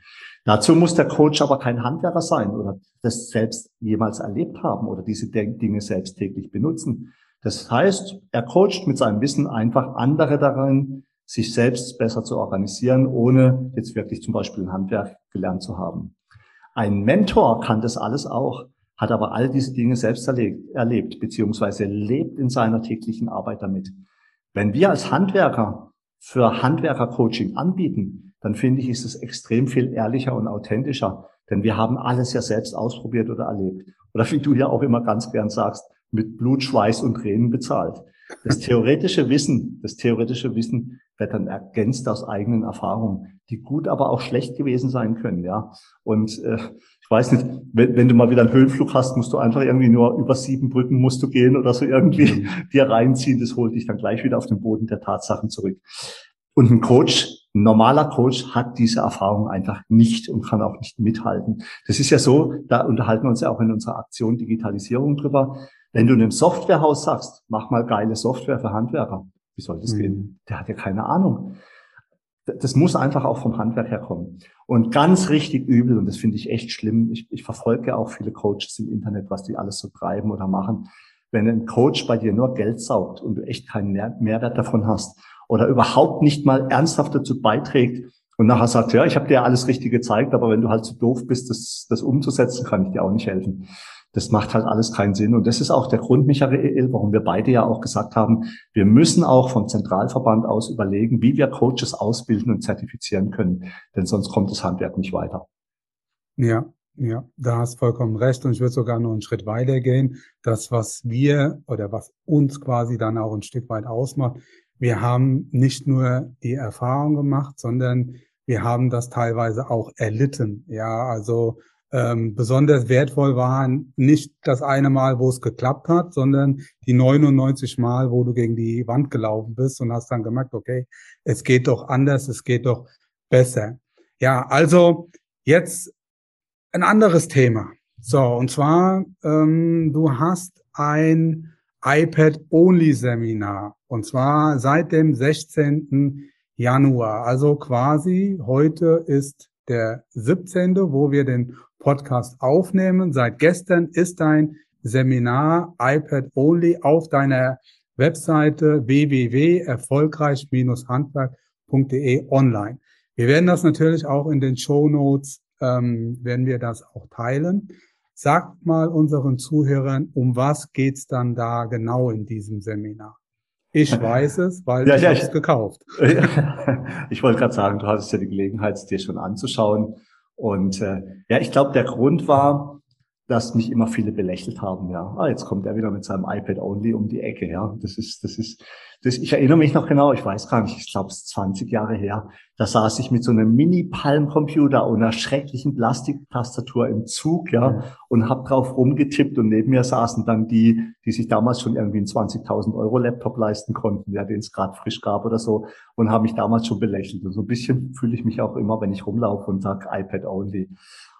Dazu muss der Coach aber kein Handwerker sein oder das selbst jemals erlebt haben oder diese Dinge selbst täglich benutzen. Das heißt, er coacht mit seinem Wissen einfach andere darin, sich selbst besser zu organisieren, ohne jetzt wirklich zum Beispiel ein Handwerk gelernt zu haben. Ein Mentor kann das alles auch, hat aber all diese Dinge selbst erlebt, erlebt beziehungsweise lebt in seiner täglichen Arbeit damit. Wenn wir als Handwerker für Handwerker-Coaching anbieten, dann finde ich, ist es extrem viel ehrlicher und authentischer, denn wir haben alles ja selbst ausprobiert oder erlebt. Oder wie du ja auch immer ganz gern sagst, mit Blut, Schweiß und Tränen bezahlt. Das theoretische Wissen, das theoretische Wissen wird dann ergänzt aus eigenen Erfahrungen, die gut, aber auch schlecht gewesen sein können, ja. Und äh, ich weiß nicht, wenn, wenn du mal wieder einen Höhenflug hast, musst du einfach irgendwie nur über sieben Brücken musst du gehen oder so irgendwie dir reinziehen. Das holt dich dann gleich wieder auf den Boden der Tatsachen zurück. Und ein Coach, ein normaler Coach hat diese Erfahrung einfach nicht und kann auch nicht mithalten. Das ist ja so, da unterhalten wir uns ja auch in unserer Aktion Digitalisierung drüber. Wenn du einem Softwarehaus sagst, mach mal geile Software für Handwerker, wie soll das mhm. gehen? Der hat ja keine Ahnung. Das muss einfach auch vom Handwerk herkommen. Und ganz richtig übel, und das finde ich echt schlimm, ich, ich verfolge auch viele Coaches im Internet, was die alles so treiben oder machen. Wenn ein Coach bei dir nur Geld saugt und du echt keinen Mehrwert davon hast oder überhaupt nicht mal ernsthaft dazu beiträgt und nachher sagt, ja, ich habe dir alles Richtige gezeigt, aber wenn du halt zu so doof bist, das, das umzusetzen, kann ich dir auch nicht helfen das macht halt alles keinen Sinn. Und das ist auch der Grund, Michael, warum wir beide ja auch gesagt haben, wir müssen auch vom Zentralverband aus überlegen, wie wir Coaches ausbilden und zertifizieren können. Denn sonst kommt das Handwerk nicht weiter. Ja, ja, da hast vollkommen recht. Und ich würde sogar noch einen Schritt weiter gehen. Das, was wir oder was uns quasi dann auch ein Stück weit ausmacht, wir haben nicht nur die Erfahrung gemacht, sondern wir haben das teilweise auch erlitten. Ja, also ähm, besonders wertvoll waren nicht das eine Mal, wo es geklappt hat, sondern die 99 Mal, wo du gegen die Wand gelaufen bist und hast dann gemerkt, okay, es geht doch anders, es geht doch besser. Ja, also jetzt ein anderes Thema. So, und zwar, ähm, du hast ein iPad-Only-Seminar und zwar seit dem 16. Januar. Also quasi heute ist der 17., wo wir den Podcast aufnehmen. Seit gestern ist dein Seminar iPad Only auf deiner Webseite www.erfolgreich-handwerk.de online. Wir werden das natürlich auch in den Show Notes, ähm, werden wir das auch teilen. Sagt mal unseren Zuhörern, um was geht's dann da genau in diesem Seminar? Ich weiß es, weil ja, ich ja, habe es gekauft. ich wollte gerade sagen, du hattest ja die Gelegenheit, es dir schon anzuschauen. Und äh, ja, ich glaube, der Grund war, dass mich immer viele belächelt haben, ja. Ah, jetzt kommt er wieder mit seinem iPad Only um die Ecke, ja. Das ist, das ist, das, ich erinnere mich noch genau, ich weiß gar nicht, ich glaube, es ist 20 Jahre her. Da saß ich mit so einem Mini-Palm-Computer und einer schrecklichen Plastiktastatur im Zug, ja, mhm. und habe drauf rumgetippt und neben mir saßen dann die, die sich damals schon irgendwie einen 20.000 Euro Laptop leisten konnten, ja, den es gerade frisch gab oder so, und haben mich damals schon belächelt. Und so ein bisschen fühle ich mich auch immer, wenn ich rumlaufe und sage iPad Only.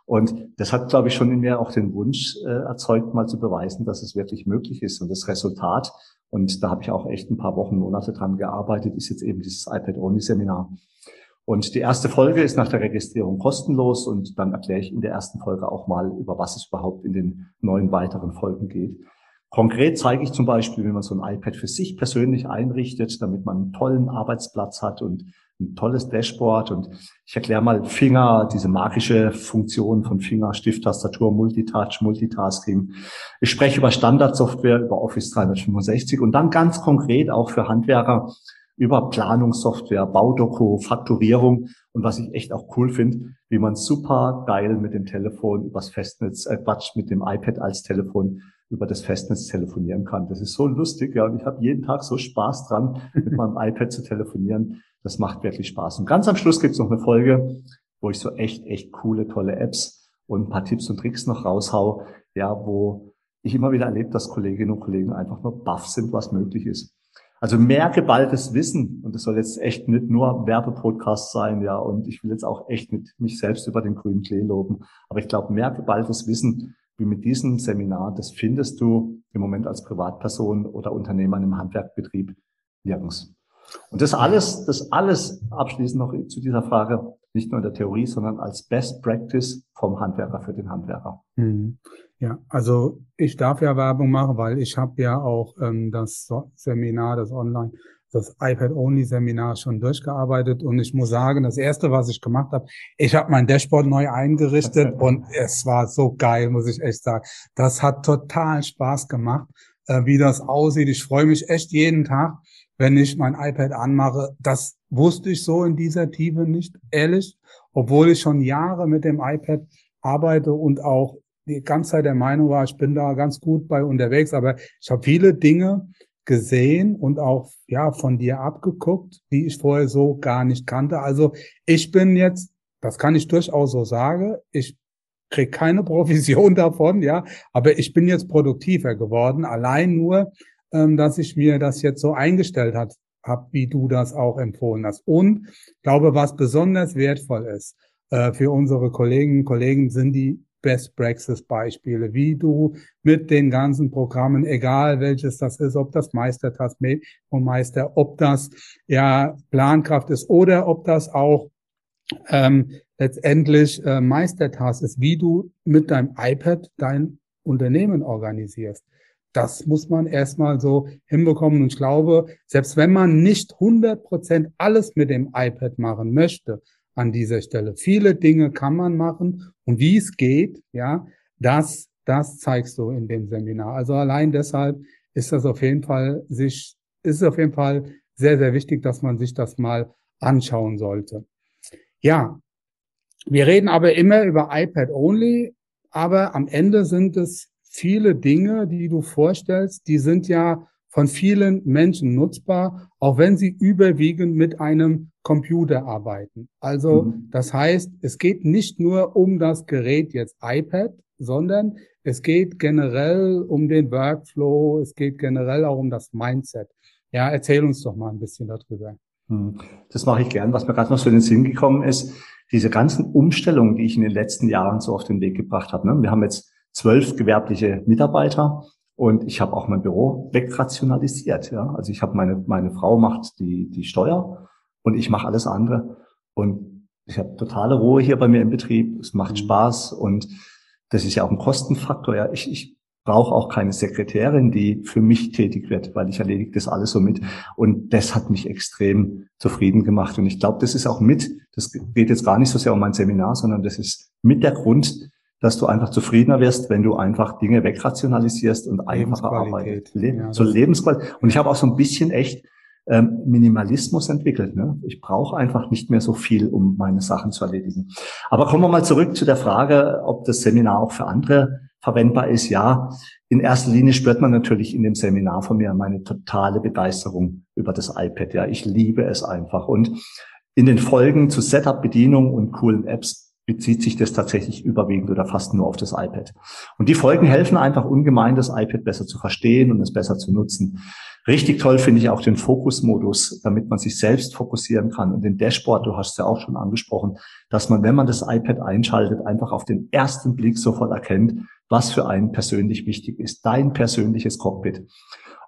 Und das hat, glaube ich, schon in mir auch den Wunsch äh, erzeugt, mal zu beweisen, dass es wirklich möglich ist. Und das Resultat, und da habe ich auch echt ein paar Wochen, Monate dran gearbeitet, ist jetzt eben dieses iPad-Only-Seminar. Und die erste Folge ist nach der Registrierung kostenlos und dann erkläre ich in der ersten Folge auch mal, über was es überhaupt in den neun weiteren Folgen geht. Konkret zeige ich zum Beispiel, wie man so ein iPad für sich persönlich einrichtet, damit man einen tollen Arbeitsplatz hat und ein tolles Dashboard und ich erkläre mal Finger, diese magische Funktion von Finger, Stift, Tastatur, Multitouch, Multitasking. Ich spreche über Standardsoftware, über Office 365 und dann ganz konkret auch für Handwerker über Planungssoftware, Baudoku, Fakturierung und was ich echt auch cool finde, wie man super geil mit dem Telefon übers Festnetz, äh Quatsch, mit dem iPad als Telefon über das Festnetz telefonieren kann. Das ist so lustig, ja, und ich habe jeden Tag so Spaß dran, mit meinem iPad zu telefonieren. Das macht wirklich Spaß. Und ganz am Schluss gibt es noch eine Folge, wo ich so echt, echt coole, tolle Apps und ein paar Tipps und Tricks noch raushau, ja, wo ich immer wieder erlebe, dass Kolleginnen und Kollegen einfach nur baff sind, was möglich ist. Also mehr geballtes Wissen, und das soll jetzt echt nicht nur Werbepodcast sein, ja, und ich will jetzt auch echt nicht mich selbst über den grünen Klee loben, aber ich glaube, mehr geballtes Wissen wie mit diesem Seminar, das findest du im Moment als Privatperson oder Unternehmer einem Handwerkbetrieb nirgends. Und das alles, das alles abschließend noch zu dieser Frage, nicht nur in der Theorie, sondern als Best Practice vom Handwerker für den Handwerker. Mhm. Ja, also ich darf ja Werbung machen, weil ich habe ja auch ähm, das Seminar, das Online, das iPad-Only-Seminar schon durchgearbeitet und ich muss sagen, das erste, was ich gemacht habe, ich habe mein Dashboard neu eingerichtet und es war so geil, muss ich echt sagen. Das hat total Spaß gemacht, äh, wie das aussieht. Ich freue mich echt jeden Tag, wenn ich mein iPad anmache. Das wusste ich so in dieser Tiefe nicht, ehrlich, obwohl ich schon Jahre mit dem iPad arbeite und auch die ganze Zeit der Meinung war, ich bin da ganz gut bei unterwegs, aber ich habe viele Dinge gesehen und auch ja von dir abgeguckt, die ich vorher so gar nicht kannte. Also ich bin jetzt, das kann ich durchaus so sagen, ich krieg keine Provision davon, ja, aber ich bin jetzt produktiver geworden, allein nur, ähm, dass ich mir das jetzt so eingestellt hat, hab, wie du das auch empfohlen hast. Und glaube, was besonders wertvoll ist äh, für unsere Kolleginnen und Kollegen, sind die Best Practice Beispiele, wie du mit den ganzen Programmen, egal welches das ist, ob das Meistertask, Meister, ob das ja Plankraft ist oder ob das auch ähm, letztendlich äh, Meistertask ist, wie du mit deinem iPad dein Unternehmen organisierst. Das muss man erstmal so hinbekommen. Und ich glaube, selbst wenn man nicht 100 Prozent alles mit dem iPad machen möchte, an dieser Stelle. Viele Dinge kann man machen und wie es geht, ja, das, das zeigst du in dem Seminar. Also allein deshalb ist das auf jeden Fall sich, ist es auf jeden Fall sehr, sehr wichtig, dass man sich das mal anschauen sollte. Ja, wir reden aber immer über iPad only, aber am Ende sind es viele Dinge, die du vorstellst, die sind ja von vielen Menschen nutzbar, auch wenn sie überwiegend mit einem Computer arbeiten. Also mhm. das heißt, es geht nicht nur um das Gerät jetzt iPad, sondern es geht generell um den Workflow, es geht generell auch um das Mindset. Ja, erzähl uns doch mal ein bisschen darüber. Mhm. Das mache ich gern. Was mir gerade noch so in den Sinn gekommen ist, diese ganzen Umstellungen, die ich in den letzten Jahren so auf den Weg gebracht habe. Ne? Wir haben jetzt zwölf gewerbliche Mitarbeiter und ich habe auch mein Büro wegrationalisiert. Ja? Also ich habe meine, meine Frau macht die, die Steuer und ich mache alles andere. Und ich habe totale Ruhe hier bei mir im Betrieb. Es macht mhm. Spaß und das ist ja auch ein Kostenfaktor. Ja, ich, ich brauche auch keine Sekretärin, die für mich tätig wird, weil ich erledige das alles so mit. Und das hat mich extrem zufrieden gemacht. Und ich glaube, das ist auch mit, das geht jetzt gar nicht so sehr um mein Seminar, sondern das ist mit der Grund, dass du einfach zufriedener wirst, wenn du einfach Dinge wegrationalisierst und einfacher arbeitest. Le ja, so Lebensqualität. Und ich habe auch so ein bisschen echt ähm, Minimalismus entwickelt. Ne? Ich brauche einfach nicht mehr so viel, um meine Sachen zu erledigen. Aber kommen wir mal zurück zu der Frage, ob das Seminar auch für andere verwendbar ist. Ja, in erster Linie spürt man natürlich in dem Seminar von mir meine totale Begeisterung über das iPad. Ja, ich liebe es einfach. Und in den Folgen zu Setup, Bedienung und coolen Apps bezieht sich das tatsächlich überwiegend oder fast nur auf das iPad. Und die Folgen helfen einfach ungemein, das iPad besser zu verstehen und es besser zu nutzen. Richtig toll finde ich auch den Fokusmodus, damit man sich selbst fokussieren kann und den Dashboard, du hast es ja auch schon angesprochen, dass man, wenn man das iPad einschaltet, einfach auf den ersten Blick sofort erkennt, was für einen persönlich wichtig ist, dein persönliches Cockpit.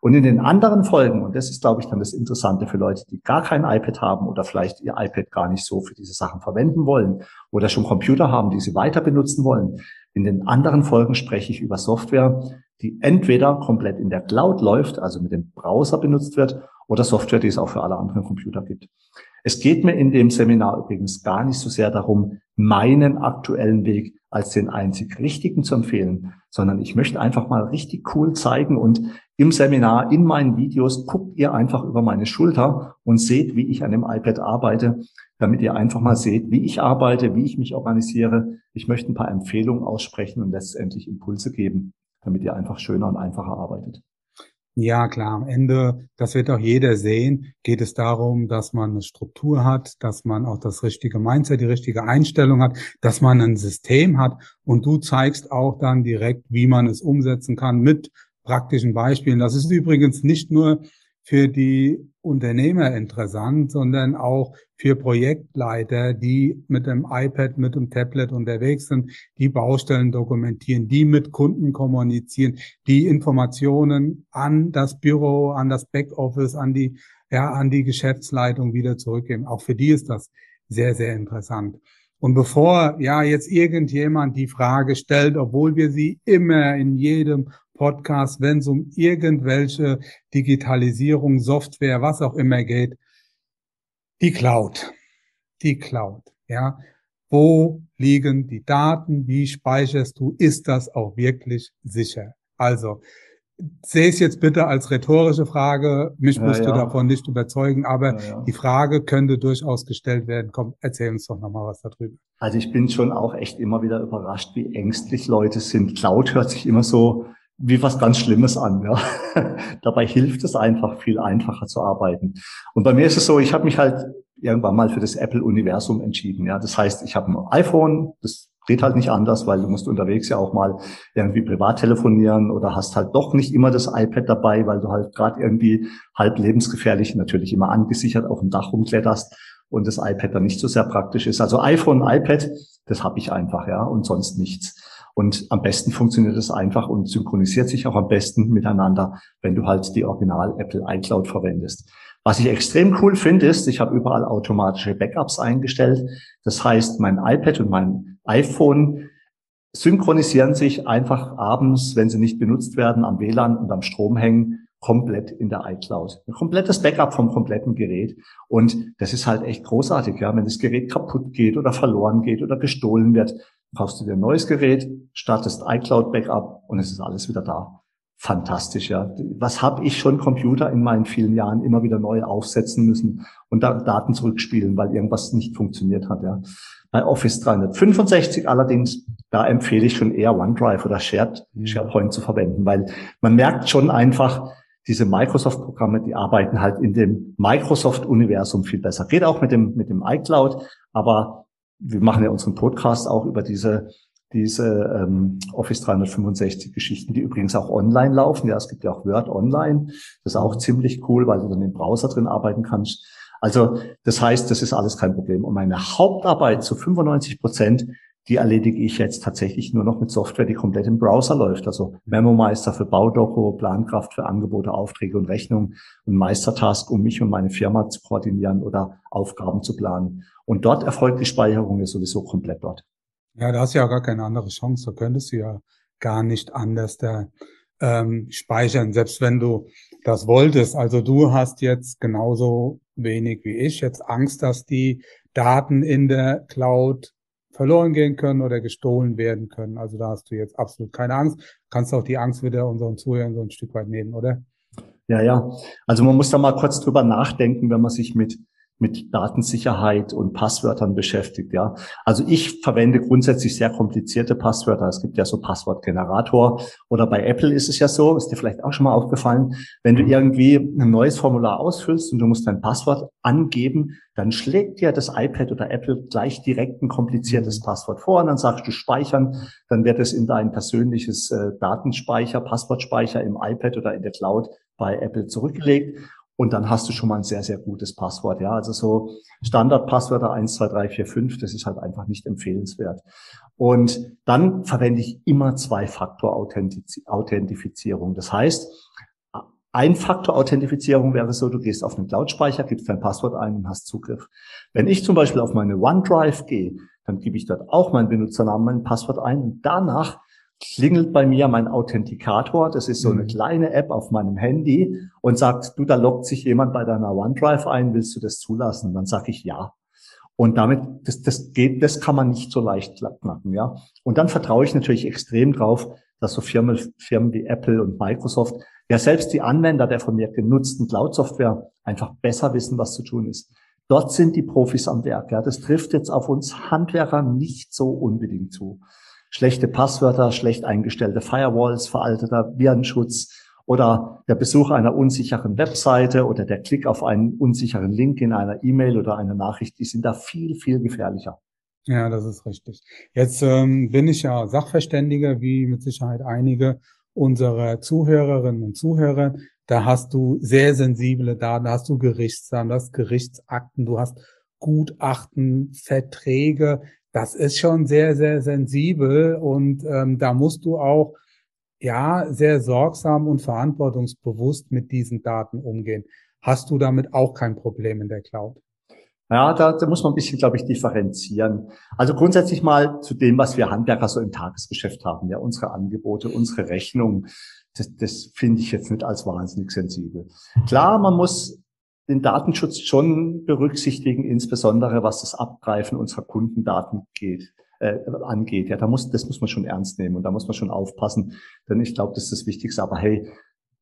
Und in den anderen Folgen, und das ist, glaube ich, dann das Interessante für Leute, die gar kein iPad haben oder vielleicht ihr iPad gar nicht so für diese Sachen verwenden wollen oder schon Computer haben, die sie weiter benutzen wollen. In den anderen Folgen spreche ich über Software, die entweder komplett in der Cloud läuft, also mit dem Browser benutzt wird, oder Software, die es auch für alle anderen Computer gibt. Es geht mir in dem Seminar übrigens gar nicht so sehr darum, meinen aktuellen Weg als den einzig richtigen zu empfehlen, sondern ich möchte einfach mal richtig cool zeigen und im Seminar, in meinen Videos, guckt ihr einfach über meine Schulter und seht, wie ich an dem iPad arbeite, damit ihr einfach mal seht, wie ich arbeite, wie ich mich organisiere. Ich möchte ein paar Empfehlungen aussprechen und letztendlich Impulse geben, damit ihr einfach schöner und einfacher arbeitet. Ja, klar. Am Ende, das wird auch jeder sehen, geht es darum, dass man eine Struktur hat, dass man auch das richtige Mindset, die richtige Einstellung hat, dass man ein System hat und du zeigst auch dann direkt, wie man es umsetzen kann mit praktischen Beispielen. Das ist übrigens nicht nur für die Unternehmer interessant, sondern auch für Projektleiter, die mit dem iPad, mit dem Tablet unterwegs sind, die Baustellen dokumentieren, die mit Kunden kommunizieren, die Informationen an das Büro, an das Backoffice, an die, ja, an die Geschäftsleitung wieder zurückgeben. Auch für die ist das sehr, sehr interessant. Und bevor ja jetzt irgendjemand die Frage stellt, obwohl wir sie immer in jedem Podcast, wenn es um irgendwelche Digitalisierung, Software, was auch immer geht. Die Cloud. Die Cloud. Ja. Wo liegen die Daten? Wie speicherst du? Ist das auch wirklich sicher? Also, sehe es jetzt bitte als rhetorische Frage. Mich ja, musst ja. du davon nicht überzeugen, aber ja, die Frage könnte durchaus gestellt werden. Komm, erzähl uns doch nochmal was darüber. Also ich bin schon auch echt immer wieder überrascht, wie ängstlich Leute sind. Cloud hört sich immer so wie was ganz Schlimmes an. Ja. Dabei hilft es einfach, viel einfacher zu arbeiten. Und bei mir ist es so, ich habe mich halt irgendwann mal für das Apple-Universum entschieden. Ja. Das heißt, ich habe ein iPhone, das geht halt nicht anders, weil du musst unterwegs ja auch mal irgendwie privat telefonieren oder hast halt doch nicht immer das iPad dabei, weil du halt gerade irgendwie halb lebensgefährlich natürlich immer angesichert auf dem Dach rumkletterst und das iPad dann nicht so sehr praktisch ist. Also iPhone, iPad, das habe ich einfach, ja, und sonst nichts. Und am besten funktioniert es einfach und synchronisiert sich auch am besten miteinander, wenn du halt die Original Apple iCloud verwendest. Was ich extrem cool finde, ist, ich habe überall automatische Backups eingestellt. Das heißt, mein iPad und mein iPhone synchronisieren sich einfach abends, wenn sie nicht benutzt werden, am WLAN und am Strom hängen, komplett in der iCloud. Ein komplettes Backup vom kompletten Gerät. Und das ist halt echt großartig, ja. Wenn das Gerät kaputt geht oder verloren geht oder gestohlen wird, kaufst du dir ein neues Gerät, startest iCloud Backup und es ist alles wieder da. Fantastisch, ja. Was habe ich schon Computer in meinen vielen Jahren immer wieder neu aufsetzen müssen und da Daten zurückspielen, weil irgendwas nicht funktioniert hat, ja. Bei Office 365 allerdings, da empfehle ich schon eher OneDrive oder Shared, mhm. SharePoint zu verwenden, weil man merkt schon einfach, diese Microsoft-Programme, die arbeiten halt in dem Microsoft-Universum viel besser. Geht auch mit dem, mit dem iCloud, aber wir machen ja unseren Podcast auch über diese diese ähm, Office 365 Geschichten, die übrigens auch online laufen. Ja, es gibt ja auch Word online. Das ist auch ziemlich cool, weil du dann im Browser drin arbeiten kannst. Also das heißt, das ist alles kein Problem. Und meine Hauptarbeit zu 95 Prozent, die erledige ich jetzt tatsächlich nur noch mit Software, die komplett im Browser läuft. Also Memo-Meister für Baudoku, Plankraft für Angebote, Aufträge und Rechnungen und Meistertask, um mich und meine Firma zu koordinieren oder Aufgaben zu planen. Und dort erfolgt die Speicherung ja sowieso komplett dort. Ja, da hast du ja gar keine andere Chance. Da könntest du ja gar nicht anders da ähm, speichern, selbst wenn du das wolltest. Also du hast jetzt genauso wenig wie ich jetzt Angst, dass die Daten in der Cloud verloren gehen können oder gestohlen werden können. Also da hast du jetzt absolut keine Angst. Kannst auch die Angst wieder unseren Zuhörern so ein Stück weit nehmen, oder? Ja, ja. Also man muss da mal kurz drüber nachdenken, wenn man sich mit mit Datensicherheit und Passwörtern beschäftigt, ja. Also ich verwende grundsätzlich sehr komplizierte Passwörter. Es gibt ja so Passwortgenerator oder bei Apple ist es ja so, ist dir vielleicht auch schon mal aufgefallen, wenn du irgendwie ein neues Formular ausfüllst und du musst dein Passwort angeben, dann schlägt dir das iPad oder Apple gleich direkt ein kompliziertes mhm. Passwort vor und dann sagst du speichern, dann wird es in dein persönliches äh, Datenspeicher, Passwortspeicher im iPad oder in der Cloud bei Apple zurückgelegt und dann hast du schon mal ein sehr, sehr gutes Passwort. Ja, also so Standardpasswörter 1, 2, 3, 4, 5, das ist halt einfach nicht empfehlenswert. Und dann verwende ich immer Zwei-Faktor-Authentifizierung. Das heißt, Ein-Faktor-Authentifizierung wäre so, du gehst auf einen Cloud-Speicher, gibst dein Passwort ein und hast Zugriff. Wenn ich zum Beispiel auf meine OneDrive gehe, dann gebe ich dort auch meinen Benutzernamen, mein Passwort ein und danach klingelt bei mir mein Authentikator. Das ist so eine mhm. kleine App auf meinem Handy und sagt, du, da loggt sich jemand bei deiner OneDrive ein, willst du das zulassen? Und dann sage ich ja. Und damit, das, das geht, das kann man nicht so leicht knacken, ja. Und dann vertraue ich natürlich extrem drauf, dass so Firmen, Firmen wie Apple und Microsoft, ja selbst die Anwender der von mir genutzten Cloud-Software einfach besser wissen, was zu tun ist. Dort sind die Profis am Werk, ja. Das trifft jetzt auf uns Handwerker nicht so unbedingt zu schlechte Passwörter, schlecht eingestellte Firewalls, veralteter Virenschutz oder der Besuch einer unsicheren Webseite oder der Klick auf einen unsicheren Link in einer E-Mail oder einer Nachricht, die sind da viel, viel gefährlicher. Ja, das ist richtig. Jetzt ähm, bin ich ja Sachverständiger, wie mit Sicherheit einige unserer Zuhörerinnen und Zuhörer. Da hast du sehr sensible Daten, da hast du Gerichtsdaten, du hast Gerichtsakten, du hast Gutachten, Verträge. Das ist schon sehr, sehr sensibel und ähm, da musst du auch ja sehr sorgsam und verantwortungsbewusst mit diesen Daten umgehen. Hast du damit auch kein Problem in der Cloud? Ja, da, da muss man ein bisschen, glaube ich, differenzieren. Also grundsätzlich mal zu dem, was wir Handwerker so im Tagesgeschäft haben, ja, unsere Angebote, unsere Rechnungen, das, das finde ich jetzt nicht als wahnsinnig sensibel. Klar, man muss den Datenschutz schon berücksichtigen, insbesondere was das Abgreifen unserer Kundendaten geht, äh, angeht. Ja, da muss, das muss man schon ernst nehmen und da muss man schon aufpassen, denn ich glaube, das ist das Wichtigste. Aber hey,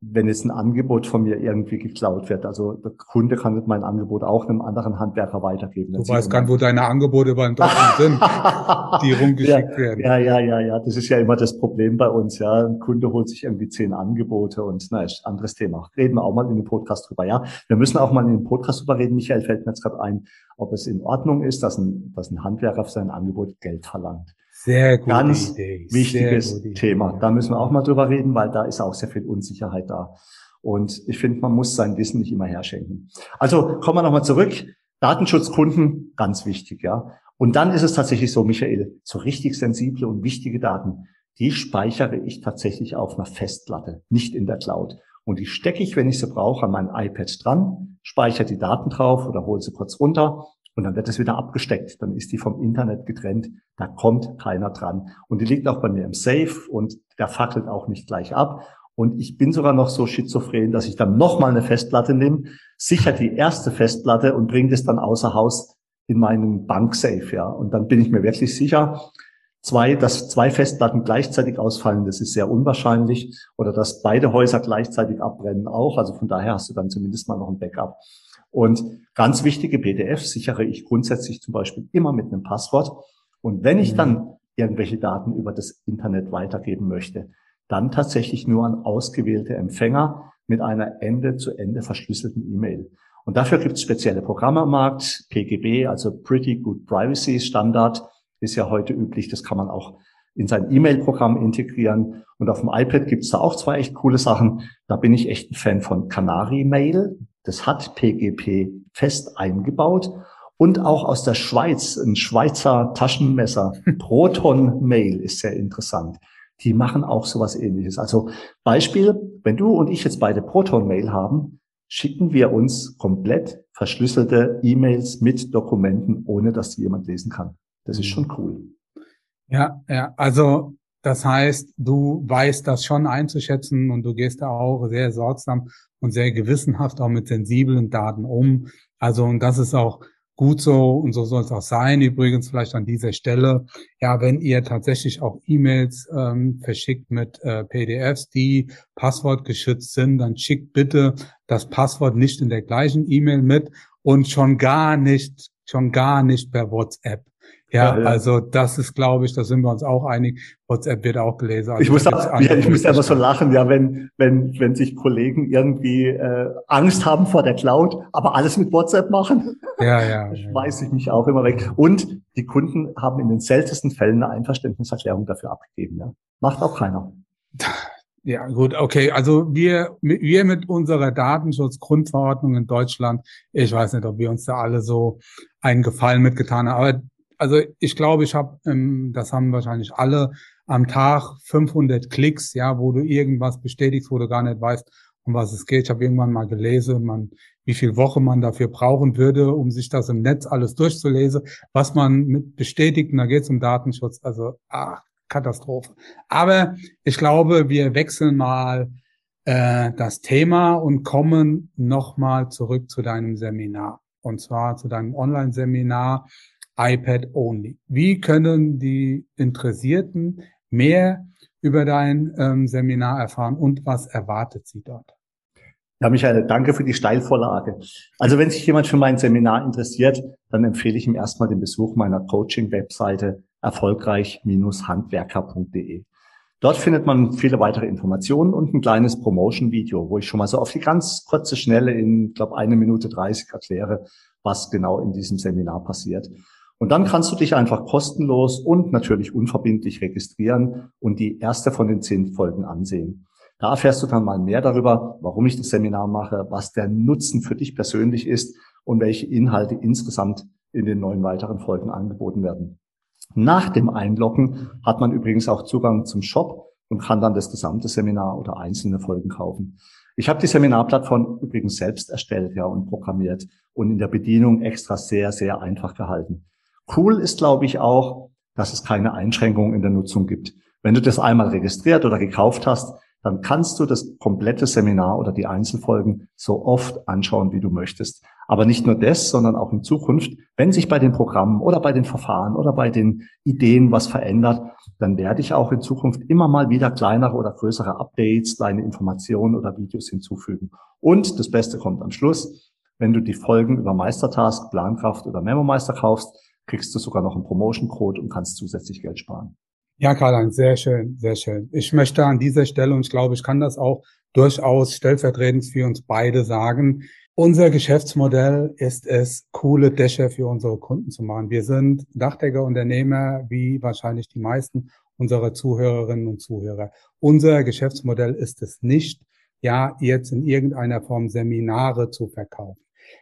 wenn jetzt ein Angebot von mir irgendwie geklaut wird. Also der Kunde kann mein Angebot auch einem anderen Handwerker weitergeben. Du weißt gar nicht, wo deine Angebote beim Deutschen sind, die rumgeschickt ja, werden. Ja, ja, ja, ja. Das ist ja immer das Problem bei uns. Ja, ein Kunde holt sich irgendwie zehn Angebote und na, ist ein anderes Thema. Reden wir auch mal in dem Podcast drüber. Ja, wir müssen auch mal in dem Podcast drüber reden. Michael fällt mir jetzt gerade ein, ob es in Ordnung ist, dass ein, dass ein Handwerker für sein Angebot Geld verlangt. Sehr gute Ganz Idee. wichtiges gute Thema. Idee. Da müssen wir auch mal drüber reden, weil da ist auch sehr viel Unsicherheit da. Und ich finde, man muss sein Wissen nicht immer herschenken. Also kommen wir nochmal zurück. Datenschutzkunden, ganz wichtig, ja. Und dann ist es tatsächlich so, Michael, so richtig sensible und wichtige Daten, die speichere ich tatsächlich auf einer Festplatte, nicht in der Cloud. Und die stecke ich, wenn ich sie brauche, an mein iPad dran, speichere die Daten drauf oder hole sie kurz runter und dann wird es wieder abgesteckt. Dann ist die vom Internet getrennt. Da kommt keiner dran. Und die liegt auch bei mir im Safe und der fackelt auch nicht gleich ab. Und ich bin sogar noch so schizophren, dass ich dann nochmal eine Festplatte nehme, sicher die erste Festplatte und bringe das dann außer Haus in meinen Banksafe, ja. Und dann bin ich mir wirklich sicher, zwei, dass zwei Festplatten gleichzeitig ausfallen, das ist sehr unwahrscheinlich. Oder dass beide Häuser gleichzeitig abbrennen auch. Also von daher hast du dann zumindest mal noch ein Backup. Und ganz wichtige PDFs sichere ich grundsätzlich zum Beispiel immer mit einem Passwort. Und wenn ich dann irgendwelche Daten über das Internet weitergeben möchte, dann tatsächlich nur an ausgewählte Empfänger mit einer Ende-zu-Ende verschlüsselten E-Mail. Und dafür gibt es spezielle Programme am Markt, PGB, also Pretty Good Privacy Standard, ist ja heute üblich, das kann man auch in sein E-Mail-Programm integrieren. Und auf dem iPad gibt es da auch zwei echt coole Sachen. Da bin ich echt ein Fan von Canary Mail. Das hat PGP fest eingebaut. Und auch aus der Schweiz, ein Schweizer Taschenmesser, Proton Mail ist sehr interessant. Die machen auch sowas ähnliches. Also Beispiel, wenn du und ich jetzt beide Proton Mail haben, schicken wir uns komplett verschlüsselte E-Mails mit Dokumenten, ohne dass die jemand lesen kann. Das ist schon cool. Ja, ja, also das heißt, du weißt das schon einzuschätzen und du gehst da auch sehr sorgsam und sehr gewissenhaft auch mit sensiblen Daten um. Also, und das ist auch gut so und so soll es auch sein. Übrigens vielleicht an dieser Stelle, ja, wenn ihr tatsächlich auch E-Mails ähm, verschickt mit äh, PDFs, die passwortgeschützt sind, dann schickt bitte das Passwort nicht in der gleichen E-Mail mit und schon gar nicht, schon gar nicht per WhatsApp. Ja, ja, ja, also das ist, glaube ich, da sind wir uns auch einig. WhatsApp wird auch gelesen. Also ich muss, auch, ja, ich muss einfach so lachen, ja, wenn wenn wenn sich Kollegen irgendwie äh, Angst haben vor der Cloud, aber alles mit WhatsApp machen. Ja, ja. Schmeiße ich mich auch immer weg. Und die Kunden haben in den seltensten Fällen eine Einverständniserklärung dafür abgegeben. Ja, macht auch keiner. Ja, gut, okay. Also wir, wir mit unserer Datenschutzgrundverordnung in Deutschland, ich weiß nicht, ob wir uns da alle so einen Gefallen mitgetan haben, aber also ich glaube, ich habe, ähm, das haben wahrscheinlich alle am Tag 500 Klicks, ja, wo du irgendwas bestätigst, wo du gar nicht weißt, um was es geht. Ich habe irgendwann mal gelesen, man, wie viel Woche man dafür brauchen würde, um sich das im Netz alles durchzulesen, was man mit bestätigt. Und da geht es um Datenschutz. Also ach, Katastrophe. Aber ich glaube, wir wechseln mal äh, das Thema und kommen nochmal zurück zu deinem Seminar. Und zwar zu deinem Online-Seminar iPad Only. Wie können die Interessierten mehr über dein ähm, Seminar erfahren und was erwartet sie dort? Ja, Michael, danke für die Steilvorlage. Also wenn sich jemand für mein Seminar interessiert, dann empfehle ich ihm erstmal den Besuch meiner Coaching-Webseite erfolgreich-handwerker.de. Dort findet man viele weitere Informationen und ein kleines Promotion-Video, wo ich schon mal so auf die ganz kurze Schnelle in, glaube eine Minute 30 erkläre, was genau in diesem Seminar passiert. Und dann kannst du dich einfach kostenlos und natürlich unverbindlich registrieren und die erste von den zehn Folgen ansehen. Da erfährst du dann mal mehr darüber, warum ich das Seminar mache, was der Nutzen für dich persönlich ist und welche Inhalte insgesamt in den neun weiteren Folgen angeboten werden. Nach dem Einloggen hat man übrigens auch Zugang zum Shop und kann dann das gesamte Seminar oder einzelne Folgen kaufen. Ich habe die Seminarplattform übrigens selbst erstellt ja und programmiert und in der Bedienung extra sehr, sehr einfach gehalten. Cool ist, glaube ich, auch, dass es keine Einschränkungen in der Nutzung gibt. Wenn du das einmal registriert oder gekauft hast, dann kannst du das komplette Seminar oder die Einzelfolgen so oft anschauen, wie du möchtest. Aber nicht nur das, sondern auch in Zukunft, wenn sich bei den Programmen oder bei den Verfahren oder bei den Ideen was verändert, dann werde ich auch in Zukunft immer mal wieder kleinere oder größere Updates, kleine Informationen oder Videos hinzufügen. Und das Beste kommt am Schluss. Wenn du die Folgen über Meistertask, Plankraft oder MemoMeister kaufst, kriegst du sogar noch einen Promotion-Code und kannst zusätzlich Geld sparen. Ja, Karl-Heinz, sehr schön, sehr schön. Ich möchte an dieser Stelle, und ich glaube, ich kann das auch durchaus stellvertretend für uns beide sagen, unser Geschäftsmodell ist es, coole Dächer für unsere Kunden zu machen. Wir sind Dachdeckerunternehmer, wie wahrscheinlich die meisten unserer Zuhörerinnen und Zuhörer. Unser Geschäftsmodell ist es nicht, ja, jetzt in irgendeiner Form Seminare zu verkaufen.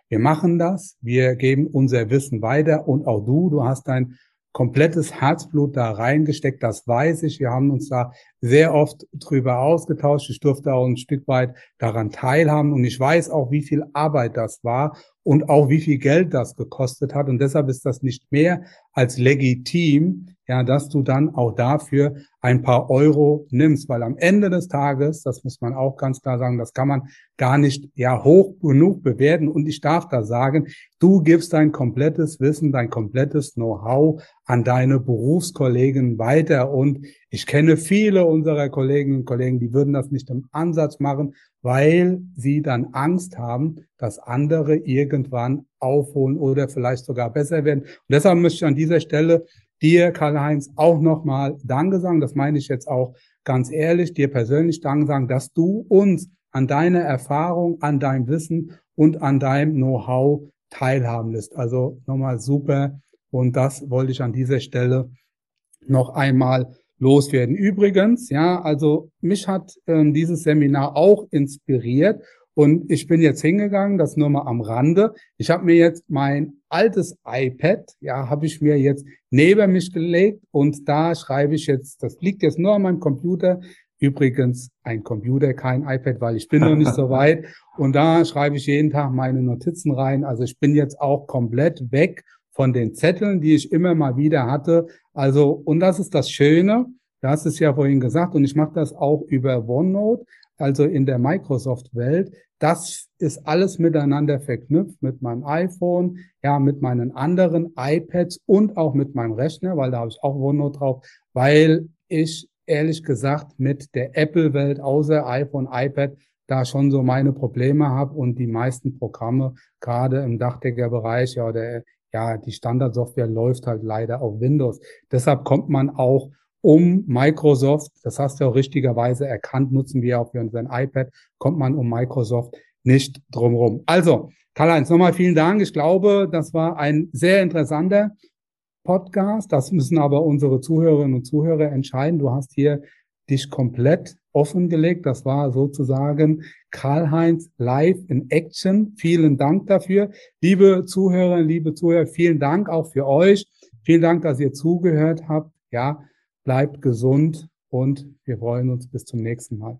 Wir machen das, wir geben unser Wissen weiter und auch du, du hast dein komplettes Herzblut da reingesteckt, das weiß ich. Wir haben uns da sehr oft drüber ausgetauscht. Ich durfte auch ein Stück weit daran teilhaben und ich weiß auch, wie viel Arbeit das war und auch wie viel Geld das gekostet hat. Und deshalb ist das nicht mehr als legitim, ja, dass du dann auch dafür ein paar Euro nimmst, weil am Ende des Tages, das muss man auch ganz klar sagen, das kann man gar nicht ja hoch genug bewerten und ich darf da sagen, du gibst dein komplettes Wissen, dein komplettes Know-how an deine Berufskollegen weiter und ich kenne viele unserer Kolleginnen und Kollegen, die würden das nicht im Ansatz machen, weil sie dann Angst haben, dass andere irgendwann aufholen oder vielleicht sogar besser werden. Und deshalb möchte ich an dieser Stelle dir, Karl-Heinz, auch nochmal Danke sagen. Das meine ich jetzt auch ganz ehrlich, dir persönlich Danke sagen, dass du uns an deiner Erfahrung, an deinem Wissen und an deinem Know-how teilhaben lässt. Also nochmal super. Und das wollte ich an dieser Stelle noch einmal loswerden. Übrigens, ja, also mich hat ähm, dieses Seminar auch inspiriert und ich bin jetzt hingegangen, das nur mal am Rande. Ich habe mir jetzt mein altes iPad, ja, habe ich mir jetzt neben mich gelegt und da schreibe ich jetzt, das liegt jetzt nur an meinem Computer. Übrigens ein Computer, kein iPad, weil ich bin noch nicht so weit. Und da schreibe ich jeden Tag meine Notizen rein. Also ich bin jetzt auch komplett weg von den Zetteln, die ich immer mal wieder hatte. Also, und das ist das Schöne. Du hast es ja vorhin gesagt und ich mache das auch über OneNote also in der Microsoft-Welt. Das ist alles miteinander verknüpft mit meinem iPhone, ja, mit meinen anderen iPads und auch mit meinem Rechner, weil da habe ich auch OneNote drauf, weil ich ehrlich gesagt mit der Apple-Welt außer iPhone, iPad da schon so meine Probleme habe und die meisten Programme, gerade im Dachdeckerbereich, ja, der, ja, die Standardsoftware läuft halt leider auf Windows. Deshalb kommt man auch um Microsoft, das hast du auch richtigerweise erkannt, nutzen wir auch für unseren iPad, kommt man um Microsoft nicht drumherum. Also, Karl-Heinz, nochmal vielen Dank. Ich glaube, das war ein sehr interessanter Podcast. Das müssen aber unsere Zuhörerinnen und Zuhörer entscheiden. Du hast hier dich komplett offengelegt. Das war sozusagen Karl-Heinz live in Action. Vielen Dank dafür. Liebe Zuhörerinnen, liebe Zuhörer, vielen Dank auch für euch. Vielen Dank, dass ihr zugehört habt. Ja, bleibt gesund und wir freuen uns bis zum nächsten Mal.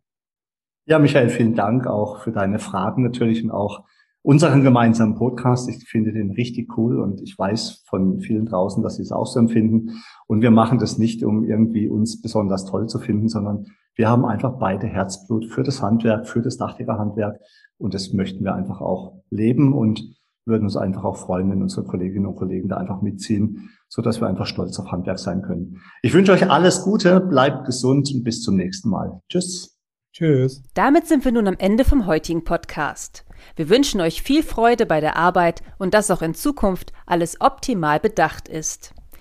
Ja, Michael, vielen Dank auch für deine Fragen natürlich und auch unseren gemeinsamen Podcast. Ich finde den richtig cool und ich weiß von vielen draußen, dass sie es auch so empfinden. Und wir machen das nicht, um irgendwie uns besonders toll zu finden, sondern wir haben einfach beide Herzblut für das Handwerk, für das Dachdeckerhandwerk und das möchten wir einfach auch leben und würden uns einfach auch freuen, wenn unsere Kolleginnen und Kollegen da einfach mitziehen, so dass wir einfach stolz auf Handwerk sein können. Ich wünsche euch alles Gute, bleibt gesund und bis zum nächsten Mal. Tschüss. Tschüss. Damit sind wir nun am Ende vom heutigen Podcast. Wir wünschen euch viel Freude bei der Arbeit und dass auch in Zukunft alles optimal bedacht ist.